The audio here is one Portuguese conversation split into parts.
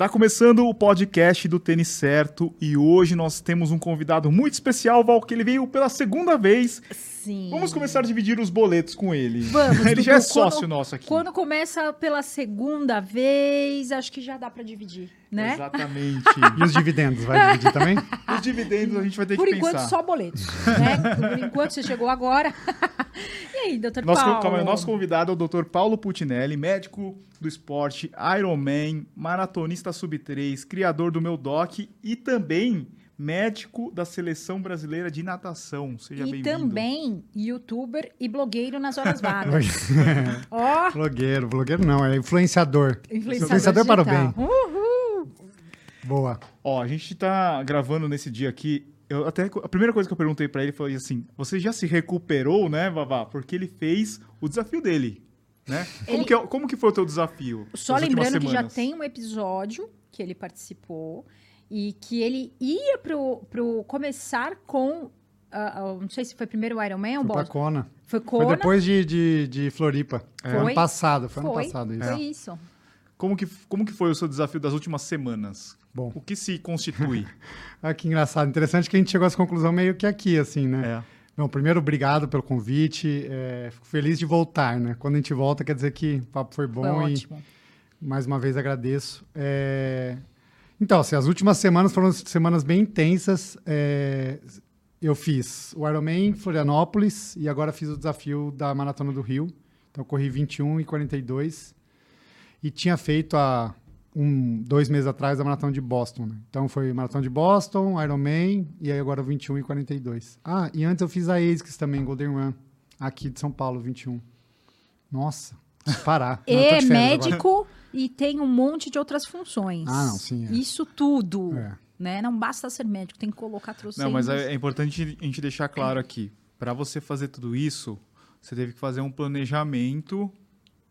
Está começando o podcast do Tênis Certo e hoje nós temos um convidado muito especial, Val, que ele veio pela segunda vez. Sim. Vamos começar a dividir os boletos com ele. Vamos, ele Dudu, já é quando- sócio nosso aqui. Quando começa pela segunda vez, acho que já dá pra dividir, né? Exatamente. E os dividendos, vai dividir também? os dividendos a gente vai ter Por que enquanto, pensar. só boletos, né? Por enquanto, você chegou agora. E aí, doutor Nosso, Paulo? calma nosso convidado é o Dr. Paulo Putinelli, médico do esporte, Ironman, maratonista sub-3, criador do meu doc e também médico da seleção brasileira de natação. Seja E bem-vindo. também youtuber e blogueiro nas horas vagas. Ó, blogueiro, blogueiro não, é influenciador. influenciador, Influenciador para o bem. Uhul. Boa. Ó, a gente tá gravando nesse dia aqui. Eu até a primeira coisa que eu perguntei pra ele foi assim: "Você já se recuperou, né, Vavá? Porque ele fez o desafio dele, né? Como, Ele- que, é- como que foi o teu desafio? Só lembrando que já tem um episódio que ele participou e que ele ia pro, pro começar com. ah, ah, não sei se foi primeiro o Iron Man ou Foi Bolt. Kona. Foi Foi Kona. depois de, de, de Floripa. Foi Foi. ano passado, foi, ano Foi, passado isso. foi isso. Como que como que foi o seu desafio das últimas semanas? Bom, O que se constitui? ah, que engraçado. Interessante que a gente chegou a essa conclusão meio que aqui, assim, né? é. Bom, primeiro, obrigado pelo convite. é, fico feliz de voltar, né? Quando a gente volta, quer dizer que o papo foi bom Foi e ótimo. mais uma vez agradeço. É, Então, assim, as últimas semanas foram semanas bem intensas. É, Eu fiz o Ironman Florianópolis e agora fiz o desafio da Maratona do Rio. Então, eu corri 21 e 42 e tinha feito há um, dois meses atrás a Maratona de Boston. né? Então, foi Maratona de Boston, Ironman e aí agora o 21 e 42. Ah, e antes eu fiz a ASICS também, Golden Run, aqui de São Paulo, 21. Nossa, parar. É férias agora. médico e tem um monte de outras funções. Ah, não, sim, é. Isso tudo. É. Né? Não basta ser médico, tem que colocar trocentos. Não, mas é, é importante a gente deixar claro aqui. Para você fazer tudo isso, você teve que fazer um planejamento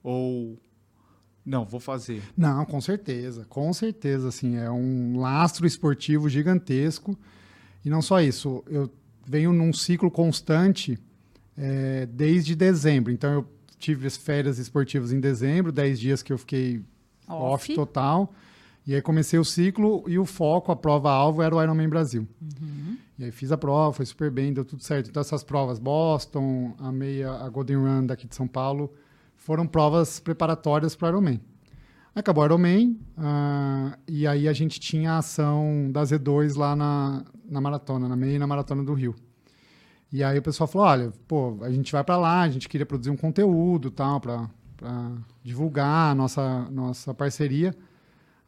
ou não, vou fazer. Não, com certeza, com certeza, assim, é um lastro esportivo gigantesco. E não só isso, eu venho num ciclo constante é, desde dezembro. Então, eu tive as férias esportivas em dezembro, 10 dias que eu fiquei off, Off. total. E aí comecei o ciclo e o foco, a prova-alvo era o Ironman Brasil. E aí fiz a prova, foi super bem, deu tudo certo. Então, essas provas, Boston, a meia, a Golden Run daqui de São Paulo, foram provas preparatórias para o Ironman. Acabou o Ironman, ah, e aí a gente tinha a ação da Z2 lá na, na maratona, na meia e na maratona do Rio. E aí o pessoal falou, olha, pô, a gente vai para lá, a gente queria produzir um conteúdo tal, para divulgar a nossa, nossa parceria.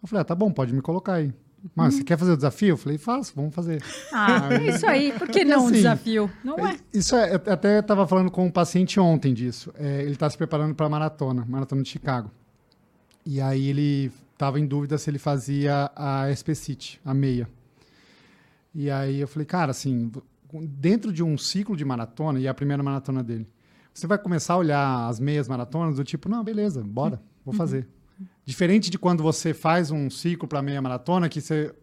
Eu falei, ah, tá bom, pode me colocar aí. Mas você quer fazer o desafio? Eu falei, faço, vamos fazer. Ah, é isso aí. Por que não um Assim, desafio? Não é? Isso é, eu até estava falando com um paciente ontem disso. É, ele está se preparando para a maratona, maratona de Chicago. E aí ele estava em dúvida se ele fazia a SP City, a meia. E aí eu falei, cara, assim, dentro de um ciclo de maratona, e é a primeira maratona dele, você vai começar a olhar as meias maratonas do tipo, não, beleza, bora, vou fazer. Diferente de quando você faz um ciclo para meia maratona, que você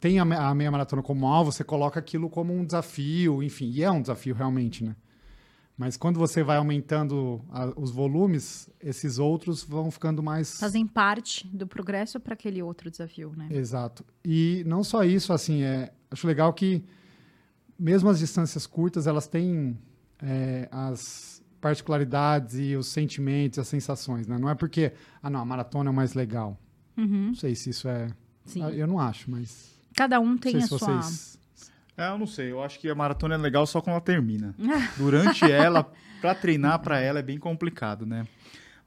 tem a, a meia maratona como alvo, você coloca aquilo como um desafio, enfim, e é um desafio realmente, né? Mas quando você vai aumentando a- os volumes, esses outros vão ficando mais. Fazem parte do progresso para aquele outro desafio, né? Exato. E não só isso, assim, é, acho legal que mesmo as distâncias curtas, elas têm é, as particularidades e os sentimentos, as sensações, né? Não é porque, ah, não, a maratona é o mais legal. Uhum, Não sei se isso é. sim. Eu não acho, mas. Cada um tem a sua. vocês. É, eu não sei. Eu acho que a maratona é legal só quando ela termina. Durante ela, pra treinar pra ela é bem complicado, né?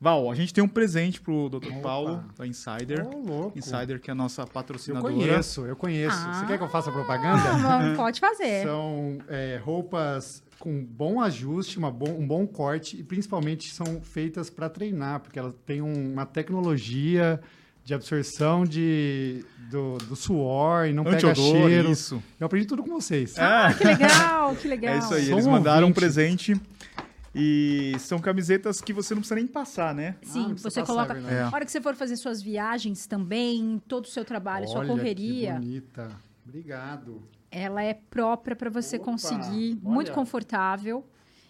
Val, a gente tem um presente pro Dr. Opa. Paulo, da Insider. Louco. Insider, que é a nossa Eu patrocinadora. conheço, eu conheço. Ah. Você quer que eu faça propaganda? Ah, pode fazer. São é, roupas com bom ajuste, uma bom- um bom corte e principalmente são feitas para treinar, porque elas têm um- uma tecnologia de absorção de, do, do suor e não pega cheiro. isso. Eu aprendi tudo com vocês. É, Que legal, que legal. é isso aí. Eles mandaram um presente. E são camisetas que você não precisa nem passar, né? Ah, Sim, precisa você passar, coloca. é verdade. É. A hora que você for fazer suas viagens também, todo o seu trabalho, sua Olha correria, Que bonita. Obrigado. ela é própria para você Opa, conseguir, olha. muito confortável.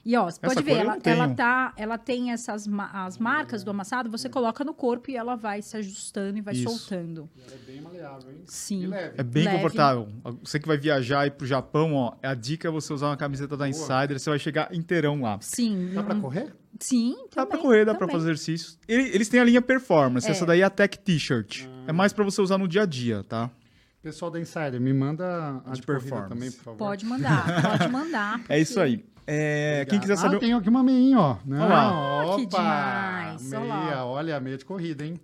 E ó, você pode ver, ela, ela, tá, ela tem essas ma- as marcas do amassado, você coloca no corpo e ela vai se ajustando e vai Isso. soltando. Ela é bem maleável, hein? Sim. E leve. É bem Leve. confortável. Você que vai viajar aí pro Japão, ó, a dica é você usar uma camiseta da Insider, você vai chegar inteirão lá. Sim. Dá pra correr? Sim, Dá também, pra correr, dá pra também. fazer exercícios. Ele- Eles têm a linha Performance, É. essa daí é a Tech T-shirt. É mais pra você usar no dia a dia, tá? Pessoal da Insider, me manda a De de, performance. também, por favor. Pode mandar, pode mandar. É isso aí. É, quem quiser saber... Ah, tem aqui uma meinha, ó. Não, Olha lá. Opa! Que demais. Meia, olha a meia de corrida, hein?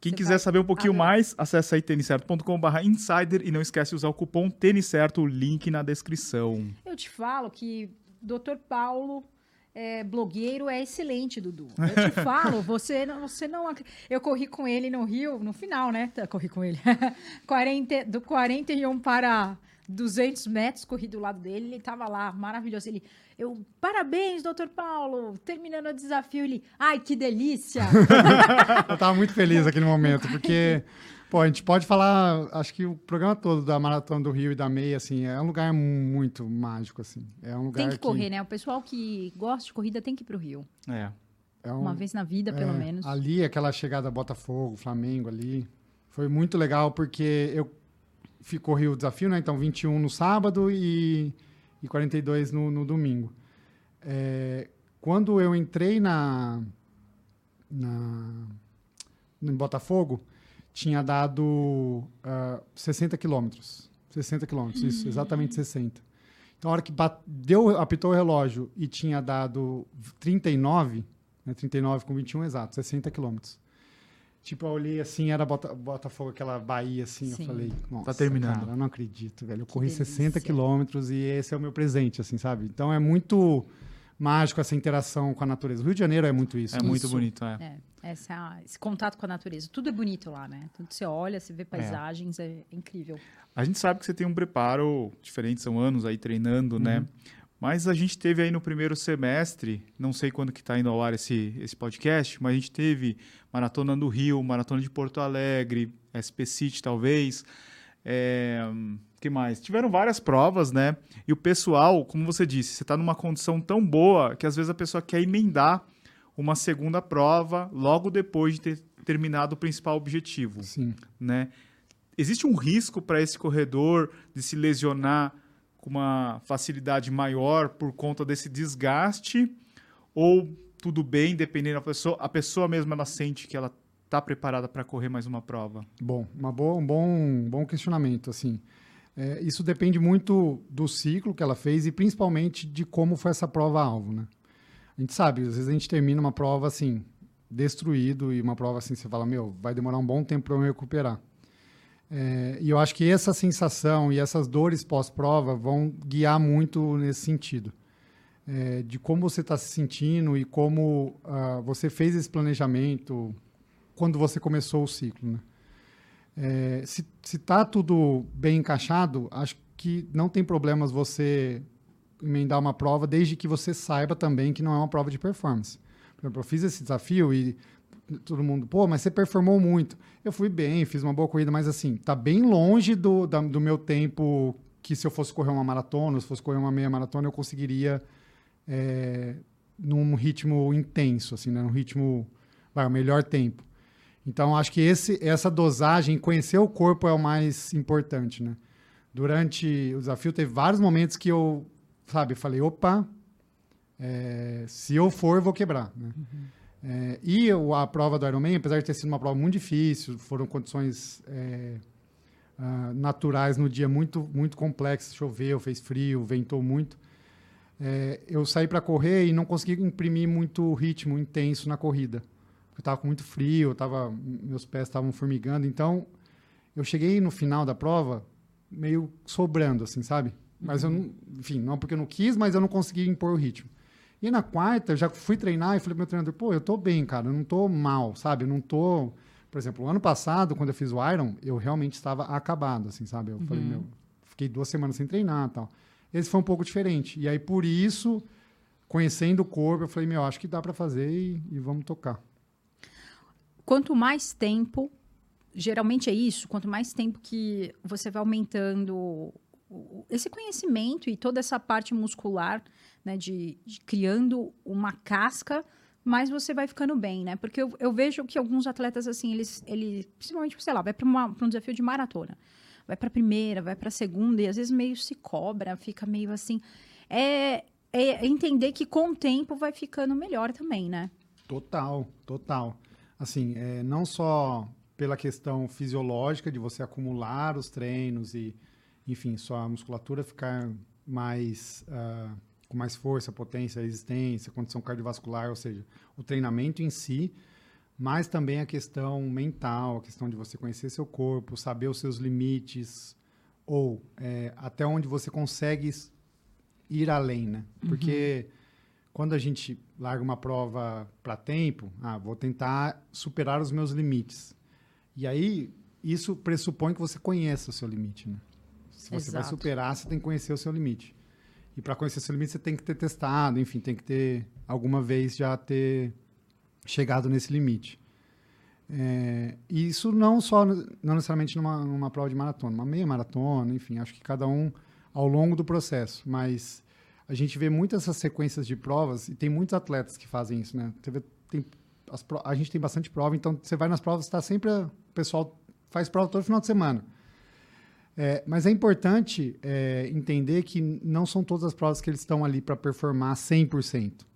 Quem Você quiser vai- saber um pouquinho Ah, mais, acessa aí têniscerto.com.br insider e não esquece de usar o cupom tênis certo, o link na descrição. Eu te falo que Dr. Paulo é, blogueiro é excelente, Dudu. Eu te falo, você não, você não. Eu corri com ele no Rio, no final, né? Tá, Corri com ele. 40, do 41 para 200 metros, corri do lado dele, ele tava lá, maravilhoso. Ele, eu, parabéns, Dr. Paulo, terminando o desafio. Ele, ai, que delícia! Eu tava muito feliz naquele momento, porque, pô, a gente pode falar, acho que o programa todo da Maratona do Rio e da Meia, assim, é um lugar muito mágico, assim. É um lugar tem que correr, né? O pessoal que gosta de corrida tem que ir pro Rio. É. É um, Uma vez na vida, pelo é, menos. Ali, aquela chegada Botafogo, Flamengo ali, foi muito legal, porque eu corri o desafio, né? Então, 21 no sábado e, e 42 no, no domingo. É, quando eu entrei na, na em Botafogo, tinha dado ah, 60 quilômetros. 60 quilômetros, isso, exatamente 60. Então, a hora que bat- deu, apitou o relógio e tinha dado 39, né, 39 com 21 exato, 60 quilômetros. Tipo, eu olhei assim, era Bota, Botafogo, aquela Bahia assim, Sim. eu falei, nossa, Tá terminando. cara, eu não acredito, velho. Eu corri delícia. 60 quilômetros e esse é o meu presente, assim, sabe? Então, é muito mágico essa interação com a natureza. O Rio de Janeiro é muito isso. É né? muito Isso. bonito, é. É, essa, esse contato com a natureza. Tudo é bonito lá, né? Tudo você olha, você vê paisagens, é, incrível. A gente sabe que você tem um preparo diferente, são anos aí treinando, né? Mas a gente teve aí no primeiro semestre, não sei quando que está indo ao ar esse, esse podcast, mas a gente teve Maratona do Rio, Maratona de Porto Alegre, SP City talvez. É, que mais? Tiveram várias provas, né? E o pessoal, como você disse, você está numa condição tão boa que às vezes a pessoa quer emendar uma segunda prova logo depois de ter terminado o principal objetivo Sim. né? Existe um risco para esse corredor de se lesionar com uma facilidade maior por conta desse desgaste? Ou tudo bem, dependendo da pessoa, a pessoa mesma ela sente que ela está preparada para correr mais uma prova? Bom, uma boa, um bom, um bom questionamento, assim. É, isso depende muito do ciclo que ela fez e principalmente de como foi essa prova-alvo, né? A gente sabe, às vezes a gente termina uma prova, assim, destruído e uma prova assim, você fala, meu, vai demorar um bom tempo para eu me recuperar. É, e eu acho que essa sensação e essas dores pós-prova vão guiar muito nesse sentido. É, de como você está se sentindo e como ah, você fez esse planejamento quando você começou o ciclo. Né? É, se está tudo bem encaixado, acho que não tem problemas você emendar uma prova, desde que você saiba também que não é uma prova de performance. Por exemplo, eu fiz esse desafio e todo mundo, pô, mas você performou muito. Eu fui bem, fiz uma boa corrida, mas assim, tá bem longe do, da- do meu tempo que se eu fosse correr uma maratona, se fosse correr uma meia maratona, eu conseguiria é, num ritmo intenso, assim, né? num ritmo, vai, o melhor tempo. Então, acho que esse, essa dosagem, conhecer o corpo é o mais importante, né? Durante o desafio, teve vários momentos que eu, sabe, falei, opa, é, se eu for, vou quebrar, né? É, e a prova do Ironman, apesar de ter sido uma prova muito difícil, foram condições é, ah, naturais no dia muito, muito complexas, choveu, fez frio, ventou muito. É, eu saí para correr e não consegui imprimir muito ritmo intenso na corrida. Eu estava com muito frio, tava, meus pés estavam formigando, então eu cheguei no final da prova meio sobrando, assim, sabe? Mas eu não, enfim, não porque eu não quis, mas eu não consegui impor o ritmo. E na quarta, eu já fui treinar e falei pro meu treinador, pô, eu tô bem, cara, eu não tô mal, sabe? Eu não tô... Por exemplo, o ano passado, quando eu fiz o Iron, eu realmente estava acabado, assim, sabe? Eu falei, meu, fiquei duas semanas sem treinar e tal. Esse foi um pouco diferente. E aí, por isso, conhecendo o corpo, eu falei, meu, acho que dá para fazer e, e vamos tocar. Quanto mais tempo, geralmente é isso, quanto mais tempo que você vai aumentando esse conhecimento e toda essa parte muscular, né, de, de criando uma casca, mas você vai ficando bem, né? Porque eu, eu vejo que alguns atletas, assim, eles, eles principalmente, sei lá, vai para um desafio de maratona. Vai para a primeira, vai para a segunda, e às vezes meio se cobra, fica meio assim. É, é entender que com o tempo vai ficando melhor também, né? Total, total. Assim, é, não só pela questão fisiológica de você acumular os treinos e, enfim, sua musculatura ficar mais ah, com mais força, potência, resistência, condição cardiovascular, ou seja, o treinamento em si, mas também a questão mental, a questão de você conhecer seu corpo, saber os seus limites ou é, até onde você consegue ir além, né? Porque quando a gente larga uma prova para tempo, ah, vou tentar superar os meus limites. E aí, isso pressupõe que você conheça o seu limite, né? Se você vai Exato. superar, você tem que conhecer o seu limite. E para conhecer o seu limite, você tem que ter testado, enfim, tem que ter, alguma vez, já ter chegado nesse limite. É, e isso não só, não necessariamente numa, numa prova de maratona, uma meia maratona, enfim, acho que cada um ao longo do processo, mas a gente vê muitas essas sequências de provas e tem muitos atletas que fazem isso, né? Vê- tem as a gente tem bastante prova, então você vai nas provas, está sempre o pessoal faz prova todo final de semana. É, mas é importante é, entender que não são todas as provas que eles estão ali para performar 100%.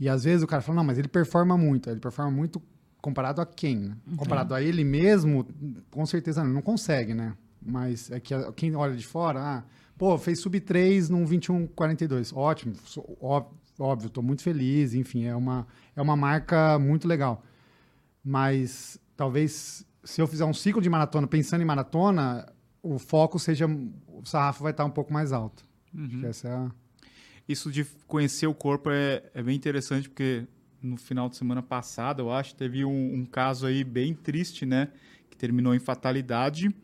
E às vezes o cara fala, não, mas ele performa muito. Ele performa muito comparado a quem? né? Comparado a ele mesmo, com certeza não, não consegue, né? Mas é que a- quem olha de fora, ah, pô, fez sub 3 num 21,42. Ótimo, óbvio, estou muito feliz, enfim, é uma, é uma marca muito legal. Mas talvez se eu fizer um ciclo de maratona pensando em maratona, o foco seja. O sarrafo vai estar um pouco mais alto. Que essa é a. Isso de conhecer o corpo é, é bem interessante, porque no final de semana passada, eu acho, teve um, um caso aí bem triste, né? Que terminou em fatalidade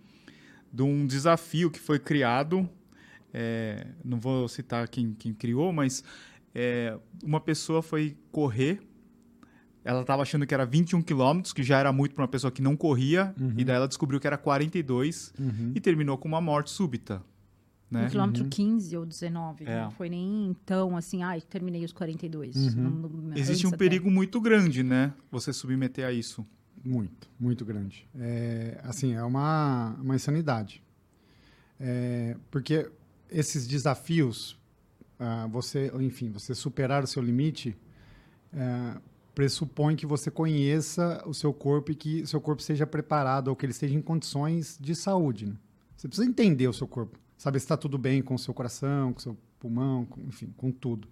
de um desafio que foi criado. É, não vou citar quem, quem criou, mas é, uma pessoa foi correr. Ela estava achando que era 21 quilômetros, que já era muito para uma pessoa que não corria, e daí ela descobriu que era 42 e terminou com uma morte súbita. Né? No quilômetro 15 ou 19. É. Não foi nem tão assim, ai, terminei os 42. Uhum. Não- não- Existe um até. perigo muito grande, né? Você submeter a isso. Muito, muito grande. É, assim, é uma, uma insanidade. É, porque esses desafios, ah, você, enfim, você superar o seu limite, é, pressupõe que você conheça o seu corpo e que seu corpo seja preparado ou que ele esteja em condições de saúde. né? Você precisa entender o seu corpo, saber se está tudo bem com o seu coração, com o seu pulmão, com- enfim, com tudo.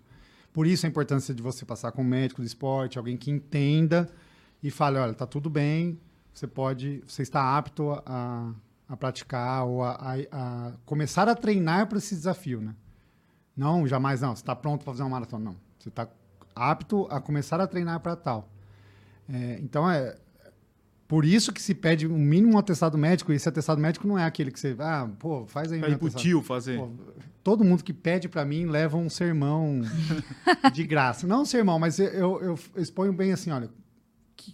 Por isso a importância de você passar com um médico do esporte, alguém que entenda e fale, olha, tá tudo bem, você pode, você está apto a, a praticar ou a, a- a começar a treinar para esse desafio, né? Não, jamais não, você está pronto para fazer uma maratona, não. Você está apto a começar a treinar para tal. É, então, é por isso que se pede um mínimo atestado médico, e esse atestado médico não é aquele que você, ah, pô, faz aí um ir pro tio fazer. Pô, todo mundo que pede para mim leva um sermão de graça. Não um sermão, mas eu, eu, eu exponho bem assim, olha,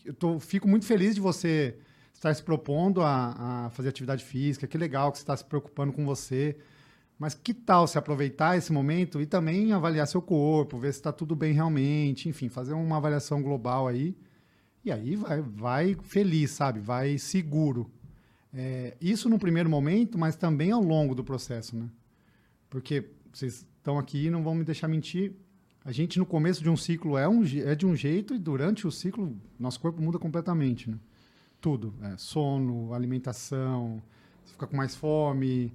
eu tô, fico muito feliz de você estar se propondo a, a fazer atividade física, que legal que você está se preocupando com você, mas que tal se aproveitar esse momento e também avaliar seu corpo, ver se está tudo bem realmente, enfim, fazer uma avaliação global aí, e aí vai, vai feliz, sabe? Vai seguro. É, isso no primeiro momento, mas também ao longo do processo, né? Porque vocês estão aqui e não vão me deixar mentir. A gente, no começo de um ciclo, é, um, é de um jeito e durante o ciclo, nosso corpo muda completamente, né? Tudo. é, sono, alimentação, você fica com mais fome,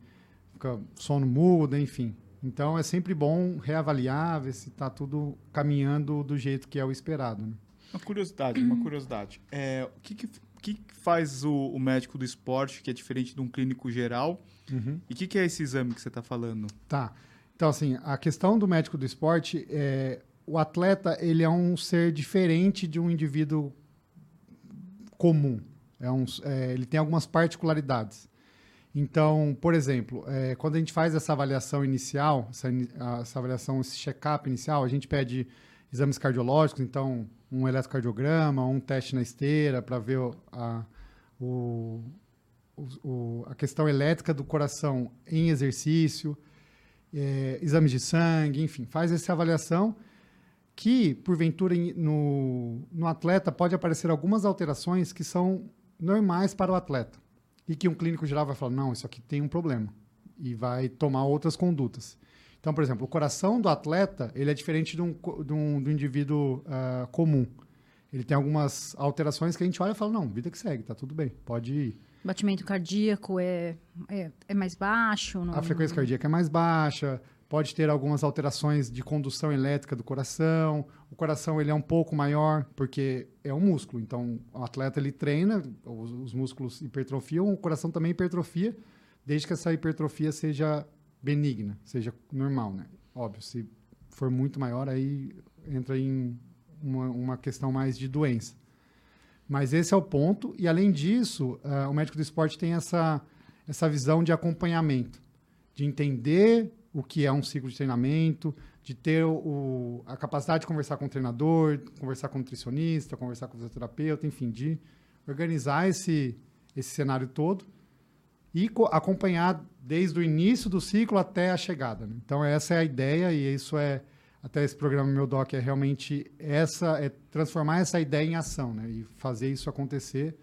fica, sono muda, enfim. Então, é sempre bom reavaliar, ver se está tudo caminhando do jeito que é o esperado, né? Uma curiosidade, uma curiosidade. É, o que, que, que faz o, o médico do esporte que é diferente de um clínico geral? E o que, que é esse exame que você está falando? Tá. Então, assim, a questão do médico do esporte é o atleta ele é um ser diferente de um indivíduo comum. É um, é, ele tem algumas particularidades. Então, por exemplo, é, quando a gente faz essa avaliação inicial, essa, essa avaliação, esse check-up inicial, a gente pede exames cardiológicos, então um eletrocardiograma, um teste na esteira para ver a- o, o, a questão elétrica do coração em exercício, é, exames de sangue, enfim, faz essa avaliação que, porventura, no, no atleta pode aparecer algumas alterações que são normais para o atleta e que um clínico geral vai falar, não, isso aqui tem um problema e vai tomar outras condutas. Então, por exemplo, o coração do atleta ele é diferente de um, de um, de um indivíduo uh, comum. Ele tem algumas alterações que a gente olha e fala, não, vida que segue, tá tudo bem, pode ir. Batimento cardíaco é, é, é mais baixo? Não... A frequência cardíaca é mais baixa, pode ter algumas alterações de condução elétrica do coração. O coração ele é um pouco maior porque é um músculo. Então, o atleta ele treina, os, os músculos hipertrofiam, o coração também hipertrofia, desde que essa hipertrofia seja benigna, seja normal, né? Óbvio, se for muito maior, aí entra em uma, uma questão mais de doença. Mas esse é o ponto. E, além disso, uh, o médico do esporte tem essa, essa visão de acompanhamento, de entender o que é um ciclo de treinamento, de ter o, a capacidade de conversar com o treinador, conversar com o nutricionista, conversar com o fisioterapeuta, enfim, de organizar esse, esse cenário todo e acompanhar desde o início do ciclo até a chegada. Né? Então, essa é a ideia e isso é até esse programa meu doc é realmente essa é transformar essa ideia em ação, né? E fazer isso acontecer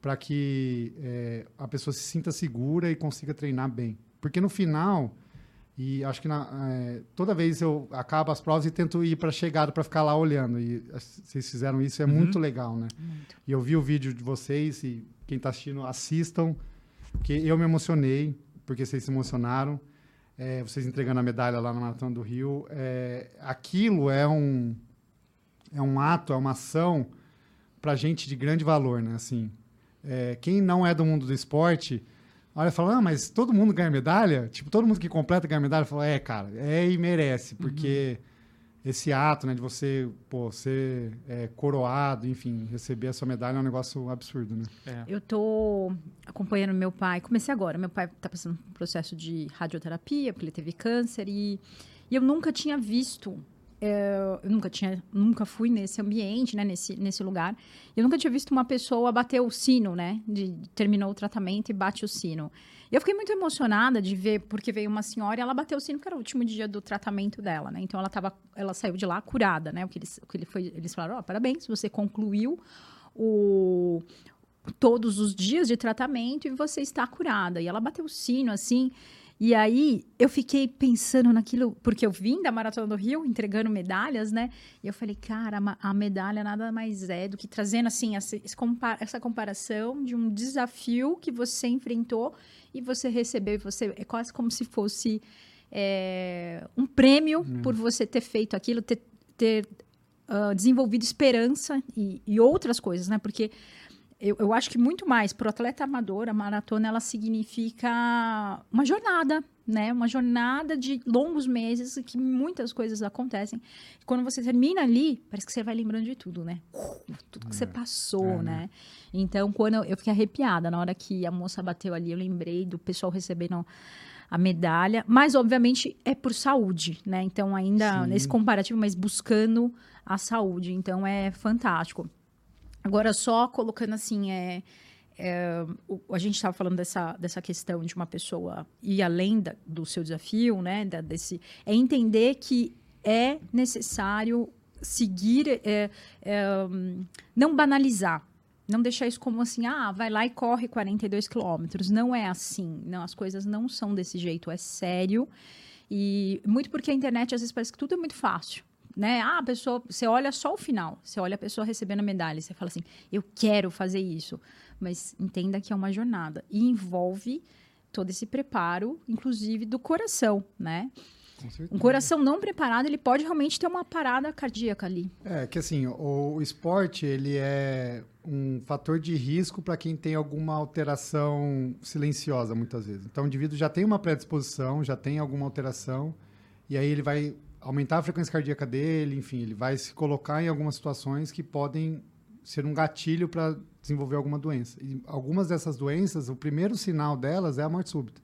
para que é, a pessoa se sinta segura e consiga treinar bem. Porque no final e acho que na, é, toda vez eu acabo as provas e tento ir para a chegada para ficar lá olhando. E vocês fizeram isso, é uhum. muito legal, né? Muito. E eu vi o vídeo de vocês e quem está assistindo, assistam, que eu me emocionei, porque vocês se emocionaram. É, vocês entregando a medalha lá no Maratona do Rio. É, aquilo é um, é um ato, é uma ação para gente de grande valor, né? Assim, é, quem não é do mundo do esporte olha e fala, ah, mas todo mundo ganha medalha? Tipo, todo mundo que completa ganha medalha? Fala, é, cara, é e merece, porque uhum. esse ato, né, de você, pô, ser é, coroado, enfim, receber a sua medalha é um negócio absurdo, né? É. Eu tô acompanhando meu pai, comecei agora, meu pai tá passando por um processo de radioterapia, porque ele teve câncer, e, e eu nunca tinha visto eu nunca tinha, nunca fui nesse ambiente, né, nesse, nesse lugar. Eu nunca tinha visto uma pessoa bater o sino, né, de terminou o tratamento e bate o sino. Eu fiquei muito emocionada de ver, porque veio uma senhora e ela bateu o sino, porque era o último dia do tratamento dela, né? Então ela tava, ela saiu de lá curada, né? O que eles, o que ele foi, eles falaram, oh, parabéns, você concluiu o todos os dias de tratamento e você está curada. E ela bateu o sino assim, e aí eu fiquei pensando naquilo, porque eu vim da Maratona do Rio entregando medalhas, né? E eu falei, cara, a medalha nada mais é do que trazendo assim essa comparação de um desafio que você enfrentou e você recebeu, você é quase como se fosse é, um prêmio hum. por você ter feito aquilo, ter, ter uh, desenvolvido esperança e, e outras coisas, né? Porque eu, eu acho que muito mais para o atleta amador, a maratona ela significa uma jornada, né? Uma jornada de longos meses que muitas coisas acontecem. Quando você termina ali, parece que você vai lembrando de tudo, né? Tudo que é. você passou, é, né? né? Então, quando eu, eu fiquei arrepiada na hora que a moça bateu ali, eu lembrei do pessoal recebendo a medalha, mas obviamente é por saúde, né? Então, ainda Sim. nesse comparativo, mas buscando a saúde. Então, é fantástico. Agora, só colocando assim, é, é o, a gente estava falando dessa, dessa questão de uma pessoa ir além da, do seu desafio, né? Da, desse, é entender que é necessário seguir, é, é, não banalizar. Não deixar isso como assim, ah, vai lá e corre 42 quilômetros. Não é assim. Não, as coisas não são desse jeito. É sério. E muito porque a internet, às vezes, parece que tudo é muito fácil né? Ah, a pessoa, você olha só o final, você olha a pessoa recebendo a medalha, você fala assim, eu quero fazer isso. Mas entenda que é uma jornada e envolve todo esse preparo, inclusive do coração, né? Um coração não preparado, ele pode realmente ter uma parada cardíaca ali. É, que assim, o esporte, ele é um fator de risco para quem tem alguma alteração silenciosa, muitas vezes. Então, o indivíduo já tem uma predisposição, já tem alguma alteração, e aí ele vai aumentar a frequência cardíaca dele, enfim, ele vai se colocar em algumas situações que podem ser um gatilho para desenvolver alguma doença. E algumas dessas doenças, o primeiro sinal delas é a morte súbita.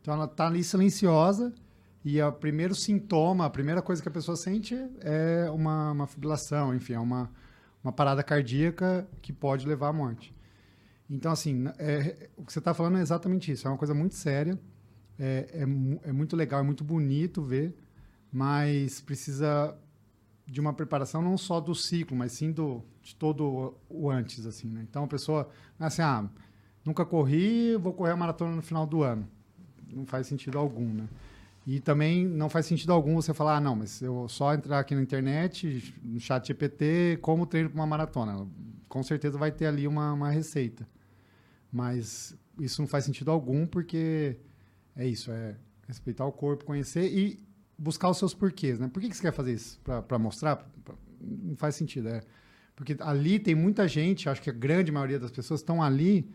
Então ela está ali silenciosa e o primeiro sintoma, a primeira coisa que a pessoa sente é uma, uma fibrilação, enfim, é uma, uma parada cardíaca que pode levar à morte. Então, assim, é, o que você está falando é exatamente isso. É uma coisa muito séria, é, é, é, muito legal, é muito bonito ver, mas precisa de uma preparação não só do ciclo, mas sim do, de todo o antes, assim, né? Então, a pessoa, assim, ah, nunca corri, vou correr a maratona no final do ano. Não faz sentido algum, né? E também não faz sentido algum você falar, ah, não, mas eu só entrar aqui na internet, no chat GPT, como treino para uma maratona. Com certeza vai ter ali uma, uma receita. Mas isso não faz sentido algum, porque é isso, é respeitar o corpo, conhecer e buscar os seus porquês, né? Por que, que você quer fazer isso? Para mostrar? Não faz sentido, é. Porque ali tem muita gente, acho que a grande maioria das pessoas estão ali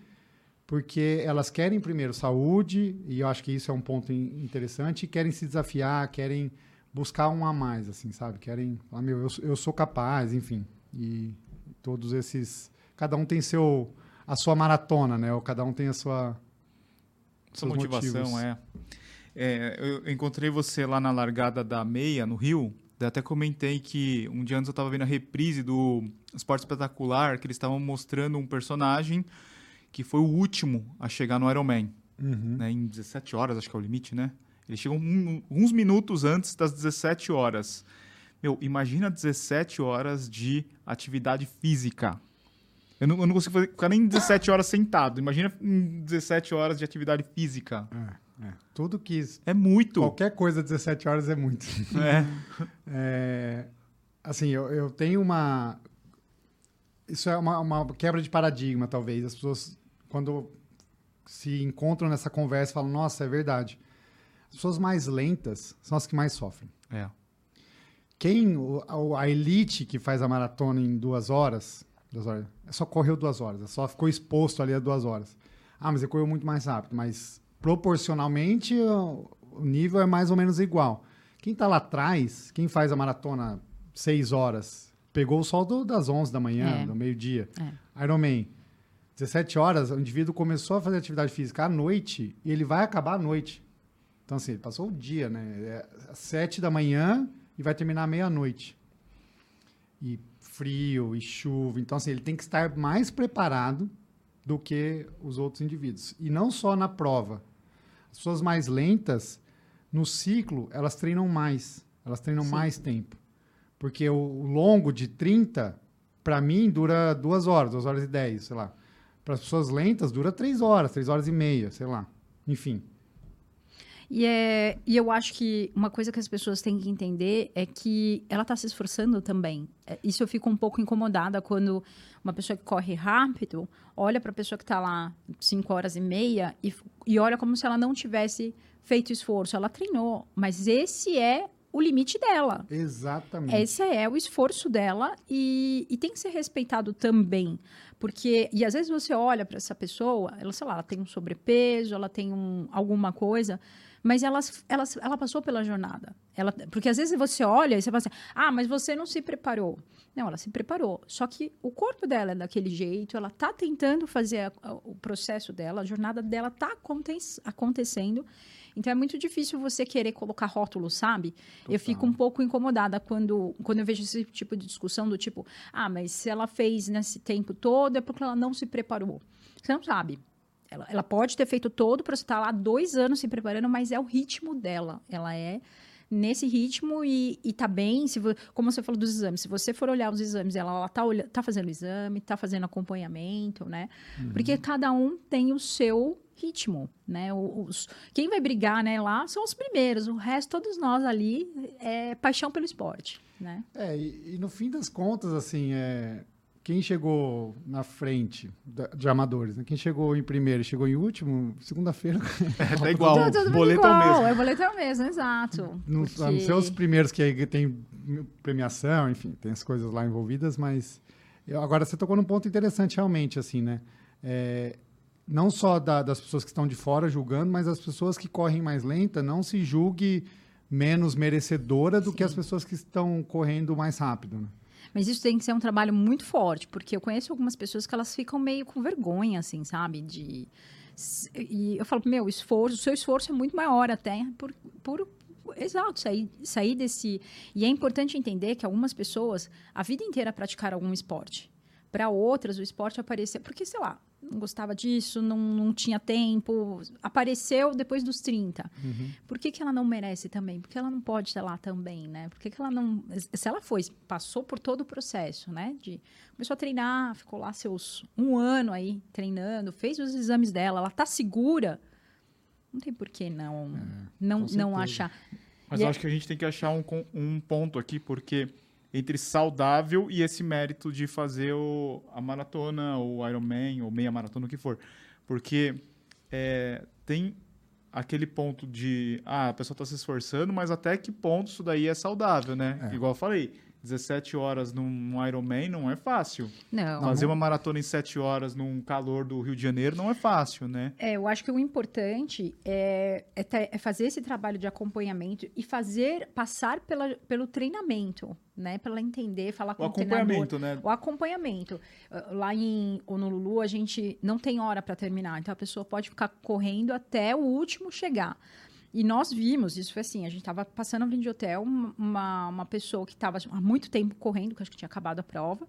porque elas querem primeiro saúde, e eu acho que isso é um ponto interessante, e querem se desafiar, querem buscar um a mais, assim, sabe? Querem falar, meu, eu, eu sou capaz, enfim. E todos esses... Cada um tem seu a sua maratona, né? Ou cada um tem a sua... Sua motivação, motivos. é. É. Eu encontrei você lá na largada da meia, no Rio, eu até comentei que um dia antes eu estava vendo a reprise do Esporte Espetacular, que eles estavam mostrando um personagem que foi o último a chegar no Ironman. Uhum. Né, em 17 horas, acho que é o limite, né? Ele chegou um, uns minutos antes das 17 horas. Meu, imagina 17 horas de atividade física. Eu não, eu não consigo fazer, ficar nem 17 horas sentado. Imagina 17 horas de atividade física. É, é. Tudo que. É muito. Qualquer coisa 17 horas é muito. É. é assim, eu, eu tenho uma. Isso é uma, uma quebra de paradigma, talvez. As pessoas quando se encontram nessa conversa, falam: Nossa, é verdade. As pessoas mais lentas são as que mais sofrem. É. Quem, a elite que faz a maratona em duas horas, duas horas, só correu duas horas, só ficou exposto ali a duas horas. Ah, mas ele correu muito mais rápido, mas proporcionalmente o nível é mais ou menos igual. Quem está lá atrás, quem faz a maratona seis horas, pegou o sol do, das 11 da manhã, é. do meio-dia. É. Ironman, 17 horas, o indivíduo começou a fazer atividade física à noite e ele vai acabar à noite. Então, assim, ele passou o dia, né? É às 7 da manhã e vai terminar à meia-noite. E frio e chuva. Então, assim, ele tem que estar mais preparado do que os outros indivíduos. E não só na prova. As pessoas mais lentas, no ciclo, elas treinam mais. Elas treinam Sim. mais tempo. Porque o longo de 30, para mim, dura duas horas, duas horas e dez, sei lá. Para as pessoas lentas, dura três horas, três horas e meia, sei lá. Enfim. E, é, e eu acho que uma coisa que as pessoas têm que entender é que ela está se esforçando também. É, isso eu fico um pouco incomodada quando uma pessoa que corre rápido olha para a pessoa que está lá cinco horas e meia e, e olha como se ela não tivesse feito esforço. Ela treinou, mas esse é o limite dela. Exatamente. Esse é o esforço dela e, e tem que ser respeitado também. Porque, e às vezes você olha para essa pessoa, ela, sei lá, ela tem um sobrepeso, ela tem um, alguma coisa, mas ela, ela, ela passou pela jornada. Ela, porque às vezes você olha e você fala assim, ah, mas você não se preparou. Não, ela se preparou. Só que o corpo dela é daquele jeito, ela está tentando fazer a, a, o processo dela, a jornada dela está aconte acontecendo. Então é muito difícil você querer colocar rótulo, sabe? Total. Eu fico um pouco incomodada quando, quando eu vejo esse tipo de discussão do tipo, ah, mas se ela fez nesse tempo todo é porque ela não se preparou. Você não sabe. Ela, ela pode ter feito todo para você estar lá dois anos se preparando, mas é o ritmo dela. Ela é nesse ritmo e, e tá bem, se como você falou dos exames, se você for olhar os exames, ela, ela tá, olha, tá fazendo exame, tá fazendo acompanhamento, né? Uhum. Porque cada um tem o seu ritmo, né? Os, quem vai brigar né, lá são os primeiros, o resto, todos nós ali, é paixão pelo esporte, né? É, e, e no fim das contas, assim, é, quem chegou na frente de amadores, né? Quem chegou em primeiro chegou em último, segunda-feira. É, tá igual, o boleto igual, é o mesmo. É o boleto é o mesmo, exato. Não, porque... não sei os primeiros que tem premiação, enfim, tem as coisas lá envolvidas, mas... Eu, agora, você tocou num ponto interessante, realmente, assim, né? É, não só da, das pessoas que estão de fora julgando, mas as pessoas que correm mais lenta, não se julgue menos merecedora do Sim. que as pessoas que estão correndo mais rápido. Né? Mas isso tem que ser um trabalho muito forte, porque eu conheço algumas pessoas que elas ficam meio com vergonha, assim, sabe? De... E eu falo, meu, esforço, o seu esforço é muito maior até por, por exato, sair, sair desse. E é importante entender que algumas pessoas a vida inteira praticaram algum esporte. Para outras, o esporte apareceu. Porque, sei lá, não gostava disso, não, não tinha tempo, apareceu depois dos 30. Uhum. Por que, que ela não merece também? Por que ela não pode estar lá também, né? Por que, que ela não. Se ela foi, passou por todo o processo, né? De, começou a treinar, ficou lá seus um ano aí treinando, fez os exames dela, ela tá segura. Não tem por que não, não, com não certeza. achar. Mas E eu é- acho que a gente tem que achar um, um ponto aqui, porque entre saudável e esse mérito de fazer o, a maratona, ou Ironman, ou meia maratona, o que for. Porque é, tem aquele ponto de, ah, a pessoa está se esforçando, mas até que ponto isso daí é saudável, né? É. Igual eu falei, 17 horas num, Ironman não é fácil. Não. Fazer uma maratona em 7 horas num calor do Rio de Janeiro não é fácil, né? É, eu acho que o importante é, é, é fazer esse trabalho de acompanhamento e fazer passar pela, pelo treinamento, né? Para ela entender, falar com O o, acompanhamento, né? O acompanhamento. Ah, Lá em Honolulu, a gente não tem hora para terminar. Então, a pessoa pode ficar correndo até o último chegar. E nós vimos, isso foi assim, a gente estava passando no de hotel, uma, uma pessoa que estava há muito tempo correndo, que acho que tinha acabado a prova,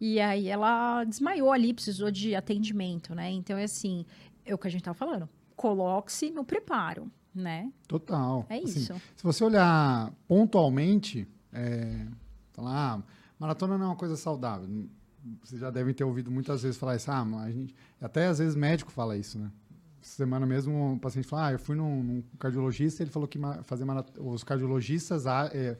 e aí ela desmaiou ali, precisou de atendimento, né? Então, é assim, é o que a gente estava falando, coloque-se no preparo, né? Total. É Assim, isso. se você olhar pontualmente, é, falar, ah, maratona não é uma coisa saudável. Vocês já devem ter ouvido muitas vezes falar isso. Ah, mas a gente, até às vezes médico fala isso, né? Semana mesmo um paciente falou, ah, eu fui num, num cardiologista, ele falou que fazer maratona, os cardiologistas, ah, é,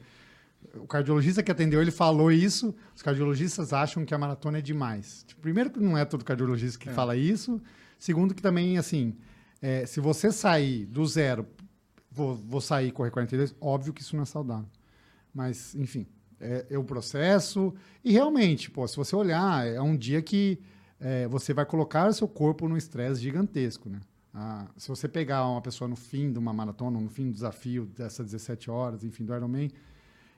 o cardiologista que atendeu, ele falou isso, os cardiologistas acham que a maratona é demais. Tipo, primeiro que não é todo cardiologista que É. fala isso, segundo que também, assim, é, se você sair do zero, vou, vou sair e correr 42, óbvio que isso não é saudável. Mas, enfim, é, é o processo. E realmente, pô, se você olhar, é um dia que é, você vai colocar o seu corpo num estresse gigantesco, né? Ah, se você pegar uma pessoa no fim de uma maratona, no fim do desafio dessas 17 horas, enfim, do Ironman,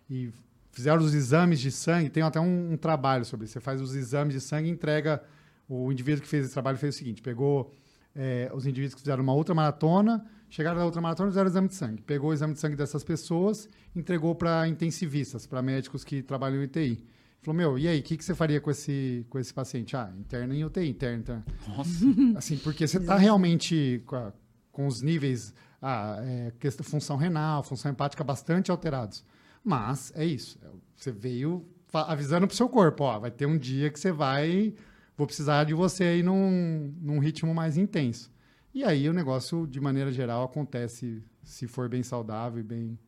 e fizeram os exames de sangue, tem até um, um trabalho sobre isso. Você faz os exames de sangue e entrega. O indivíduo que fez esse trabalho fez o seguinte: pegou é, os indivíduos que fizeram uma outra maratona, chegaram na outra maratona e fizeram o exame de sangue. Pegou o exame de sangue dessas pessoas, entregou para intensivistas, para médicos que trabalham em UTI. Falou, meu, e aí, o que, que você faria com esse, com esse paciente? Ah, interna em UTI, interna. interna. Nossa. Assim, porque você está realmente com, a- com os níveis, ah, é, questão, função renal, função hepática bastante alterados. Mas é isso. é, Você veio avisando pro seu corpo, ó, vai ter um dia que você vai, vou precisar de você aí num, num ritmo mais intenso. E aí o negócio, de maneira geral, acontece se for bem saudável e bem,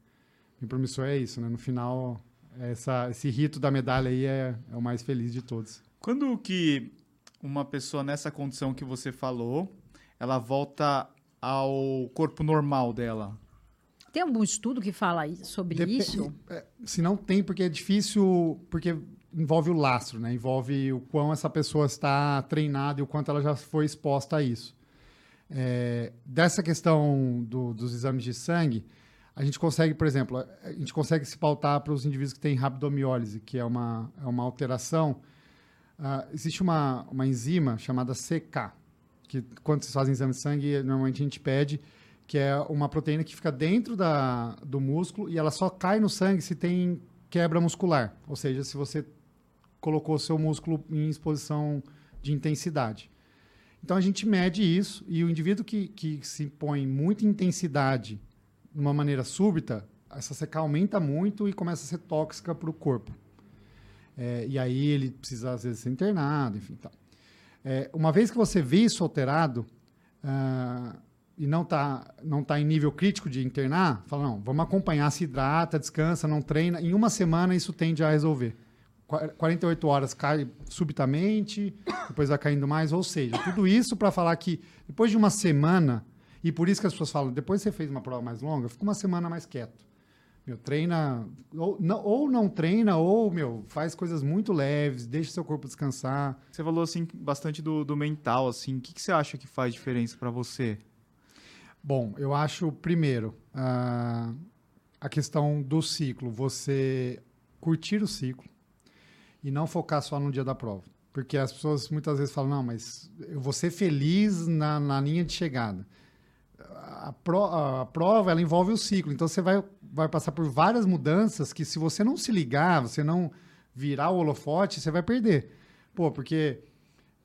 bem promissor, é isso, né? No final, essa, esse rito da medalha aí é, é o mais feliz de todos. Quando que uma pessoa nessa condição que você falou, ela volta ao corpo normal dela? Tem algum estudo que fala sobre Depe- isso? é, se não tem, porque é difícil, porque envolve o lastro, né? Envolve o quão essa pessoa está treinada e o quanto ela já foi exposta a isso. É, dessa questão do- dos exames de sangue, a gente consegue, por exemplo, a gente consegue se pautar para os indivíduos que têm rabdomiólise, que é uma, é uma alteração. Ah, existe uma, uma enzima chamada CK, que quando vocês fazem exame de sangue, normalmente a gente pede, que é uma proteína que fica dentro da, do músculo e ela só cai no sangue se tem quebra muscular, ou seja, se você colocou o seu músculo em exposição de intensidade. Então a gente mede isso e o indivíduo que, que se põe muita intensidade de uma maneira súbita, essa CK aumenta muito e começa a ser tóxica para o corpo. É, e aí ele precisa, às vezes, ser internado, enfim. Tal. É, uma vez que você vê isso alterado ah, e não está não tá em nível crítico de internar, fala, não, vamos acompanhar, se hidrata, descansa, não treina. Em uma semana isso tende a resolver. Qua- 48 horas cai subitamente, depois vai caindo mais. Ou seja, tudo isso para falar que depois de uma semana, e por isso que as pessoas falam, depois você fez uma prova mais longa, fica uma semana mais quieto. Meu, treina, ou não, ou não treina, ou, meu, faz coisas muito leves, deixa seu corpo descansar. Você falou assim bastante do, do mental, assim. O que, que você acha que faz diferença pra você? Bom, eu acho, primeiro, ah, a questão do ciclo. Você curtir o ciclo e não focar só no dia da prova. Porque as pessoas muitas vezes falam, não, mas eu vou ser feliz na, na linha de chegada. A, pro- a prova, ela envolve o ciclo. Então, você vai, vai passar por várias mudanças que se você não se ligar, você não virar o holofote, você vai perder. Pô, porque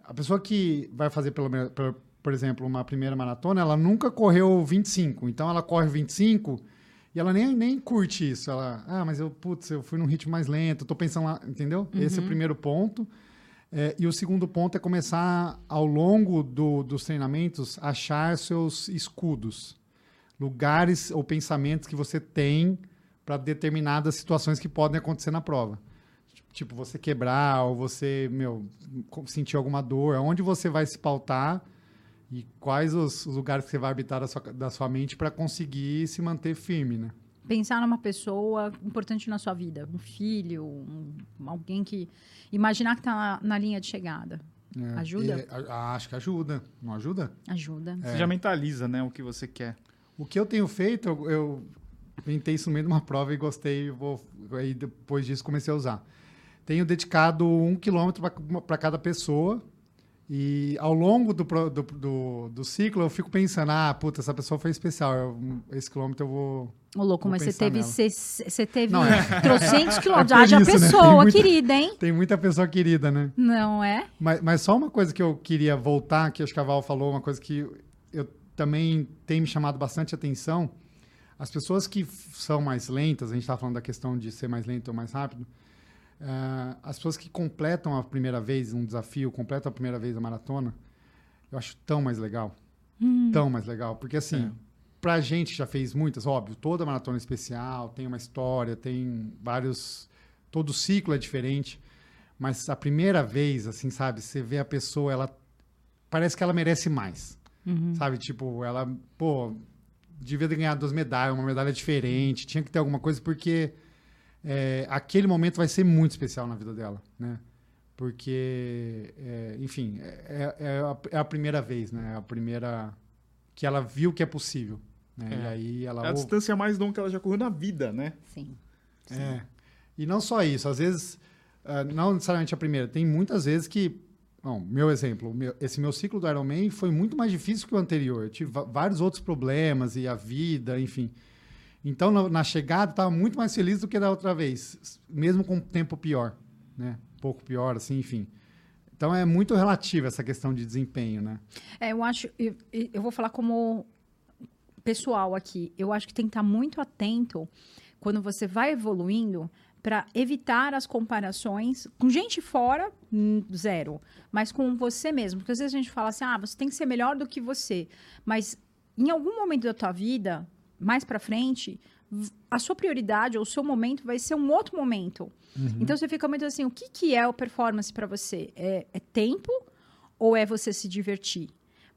A pessoa que vai fazer, pelo por, por exemplo, uma primeira maratona, ela nunca correu 25. Então, ela corre 25 e ela nem, nem curte isso. Ela, ah, mas eu, putz, eu fui num ritmo mais lento, tô pensando lá, entendeu? Esse é o primeiro ponto. É, e o segundo ponto é começar, ao longo do, dos treinamentos, achar seus escudos. Lugares ou pensamentos que você tem para determinadas situações que podem acontecer na prova. Tipo, você quebrar ou você, meu, sentir alguma dor. Onde você vai se pautar e quais os, os lugares que você vai habitar da sua, da sua mente para conseguir se manter firme, né? Pensar numa pessoa importante na sua vida, um filho, um- alguém que. Imaginar que está na, na linha de chegada. É, Ajuda? e, a- acho que ajuda. Não ajuda? Ajuda. Você já mentaliza, né, o que você quer. O que eu tenho feito, eu, eu inventei isso no meio de uma prova e gostei, vou, aí depois disso comecei a usar. Tenho dedicado um quilômetro para cada pessoa e ao longo do, do, do, do ciclo eu fico pensando, ah, puta, essa pessoa foi especial, eu- esse quilômetro eu vou... Ô, louco, Vou mas você teve, você, você teve Não, é- trocentos quilômetros. É Haja né? Tem pessoa, muita- querida, hein? Tem muita pessoa querida, né? Não é? Mas, mas só uma coisa que eu queria voltar, que acho que a Val falou, uma coisa que eu também tem me chamado bastante atenção. As pessoas que são mais lentas, a gente está falando da questão de ser mais lento ou mais rápido, ah, as pessoas que completam a primeira vez um desafio, completam a primeira vez a maratona, eu acho tão mais legal. Tão mais legal. Porque assim, É. pra gente já fez muitas, óbvio, toda maratona é especial, tem uma história, tem vários. Todo ciclo é diferente. Mas a primeira vez, assim, sabe, você vê a pessoa, ela. Parece que ela merece mais. Sabe? Tipo, ela, pô, devia ter ganhado duas medalhas, uma medalha diferente, tinha que ter alguma coisa, porque é, aquele momento vai ser muito especial na vida dela, né? Porque, é, enfim, é, é a, é a primeira vez, né? É a primeira que ela viu que é possível. Né? É. E aí ela. É a ou- distância mais longa que ela já correu na vida, né? Sim. é. E não só isso, às vezes, ah, não necessariamente a primeira, tem muitas vezes que. Bom, meu exemplo, meu- esse meu ciclo do Ironman foi muito mais difícil que o anterior. Eu tive vários outros problemas e a vida, enfim. Então, na, na chegada, estava muito mais feliz do que da outra vez, mesmo com um tempo pior, né? Um pouco pior, assim, enfim. Então, é muito relativo essa questão de desempenho, né? É, eu acho. Eu, eu vou falar como pessoal aqui. Eu acho que tem que estar muito atento quando você vai evoluindo para evitar as comparações com gente fora, hum, zero, mas com você mesmo. Porque às vezes a gente fala assim: ah, você tem que ser melhor do que você. Mas em algum momento da tua vida, mais para frente, a sua prioridade ou o seu momento vai ser um outro momento. Então você fica muito assim: o que, que é o performance para você? É, é tempo ou é você se divertir?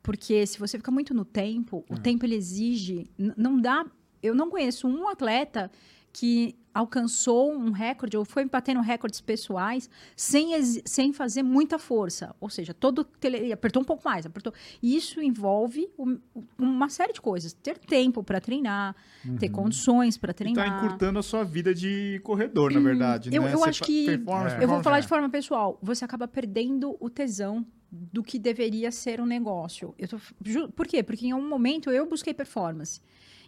Porque se você fica muito no tempo, o tempo ele exige. Não dá. Eu não conheço um atleta que alcançou um recorde ou foi batendo recordes pessoais sem, sem fazer muita força. Ou seja, todo tele, apertou um pouco mais, apertou. E isso envolve um- uma série de coisas. Ter tempo para treinar, ter condições para tá treinar. encurtando a sua vida de corredor, na verdade, eu- né? eu acho que- performance, Eu vou falar é. de forma pessoal. Você acaba perdendo o tesão do que deveria ser um negócio. Eu tô, por quê? Porque em um momento eu busquei performance.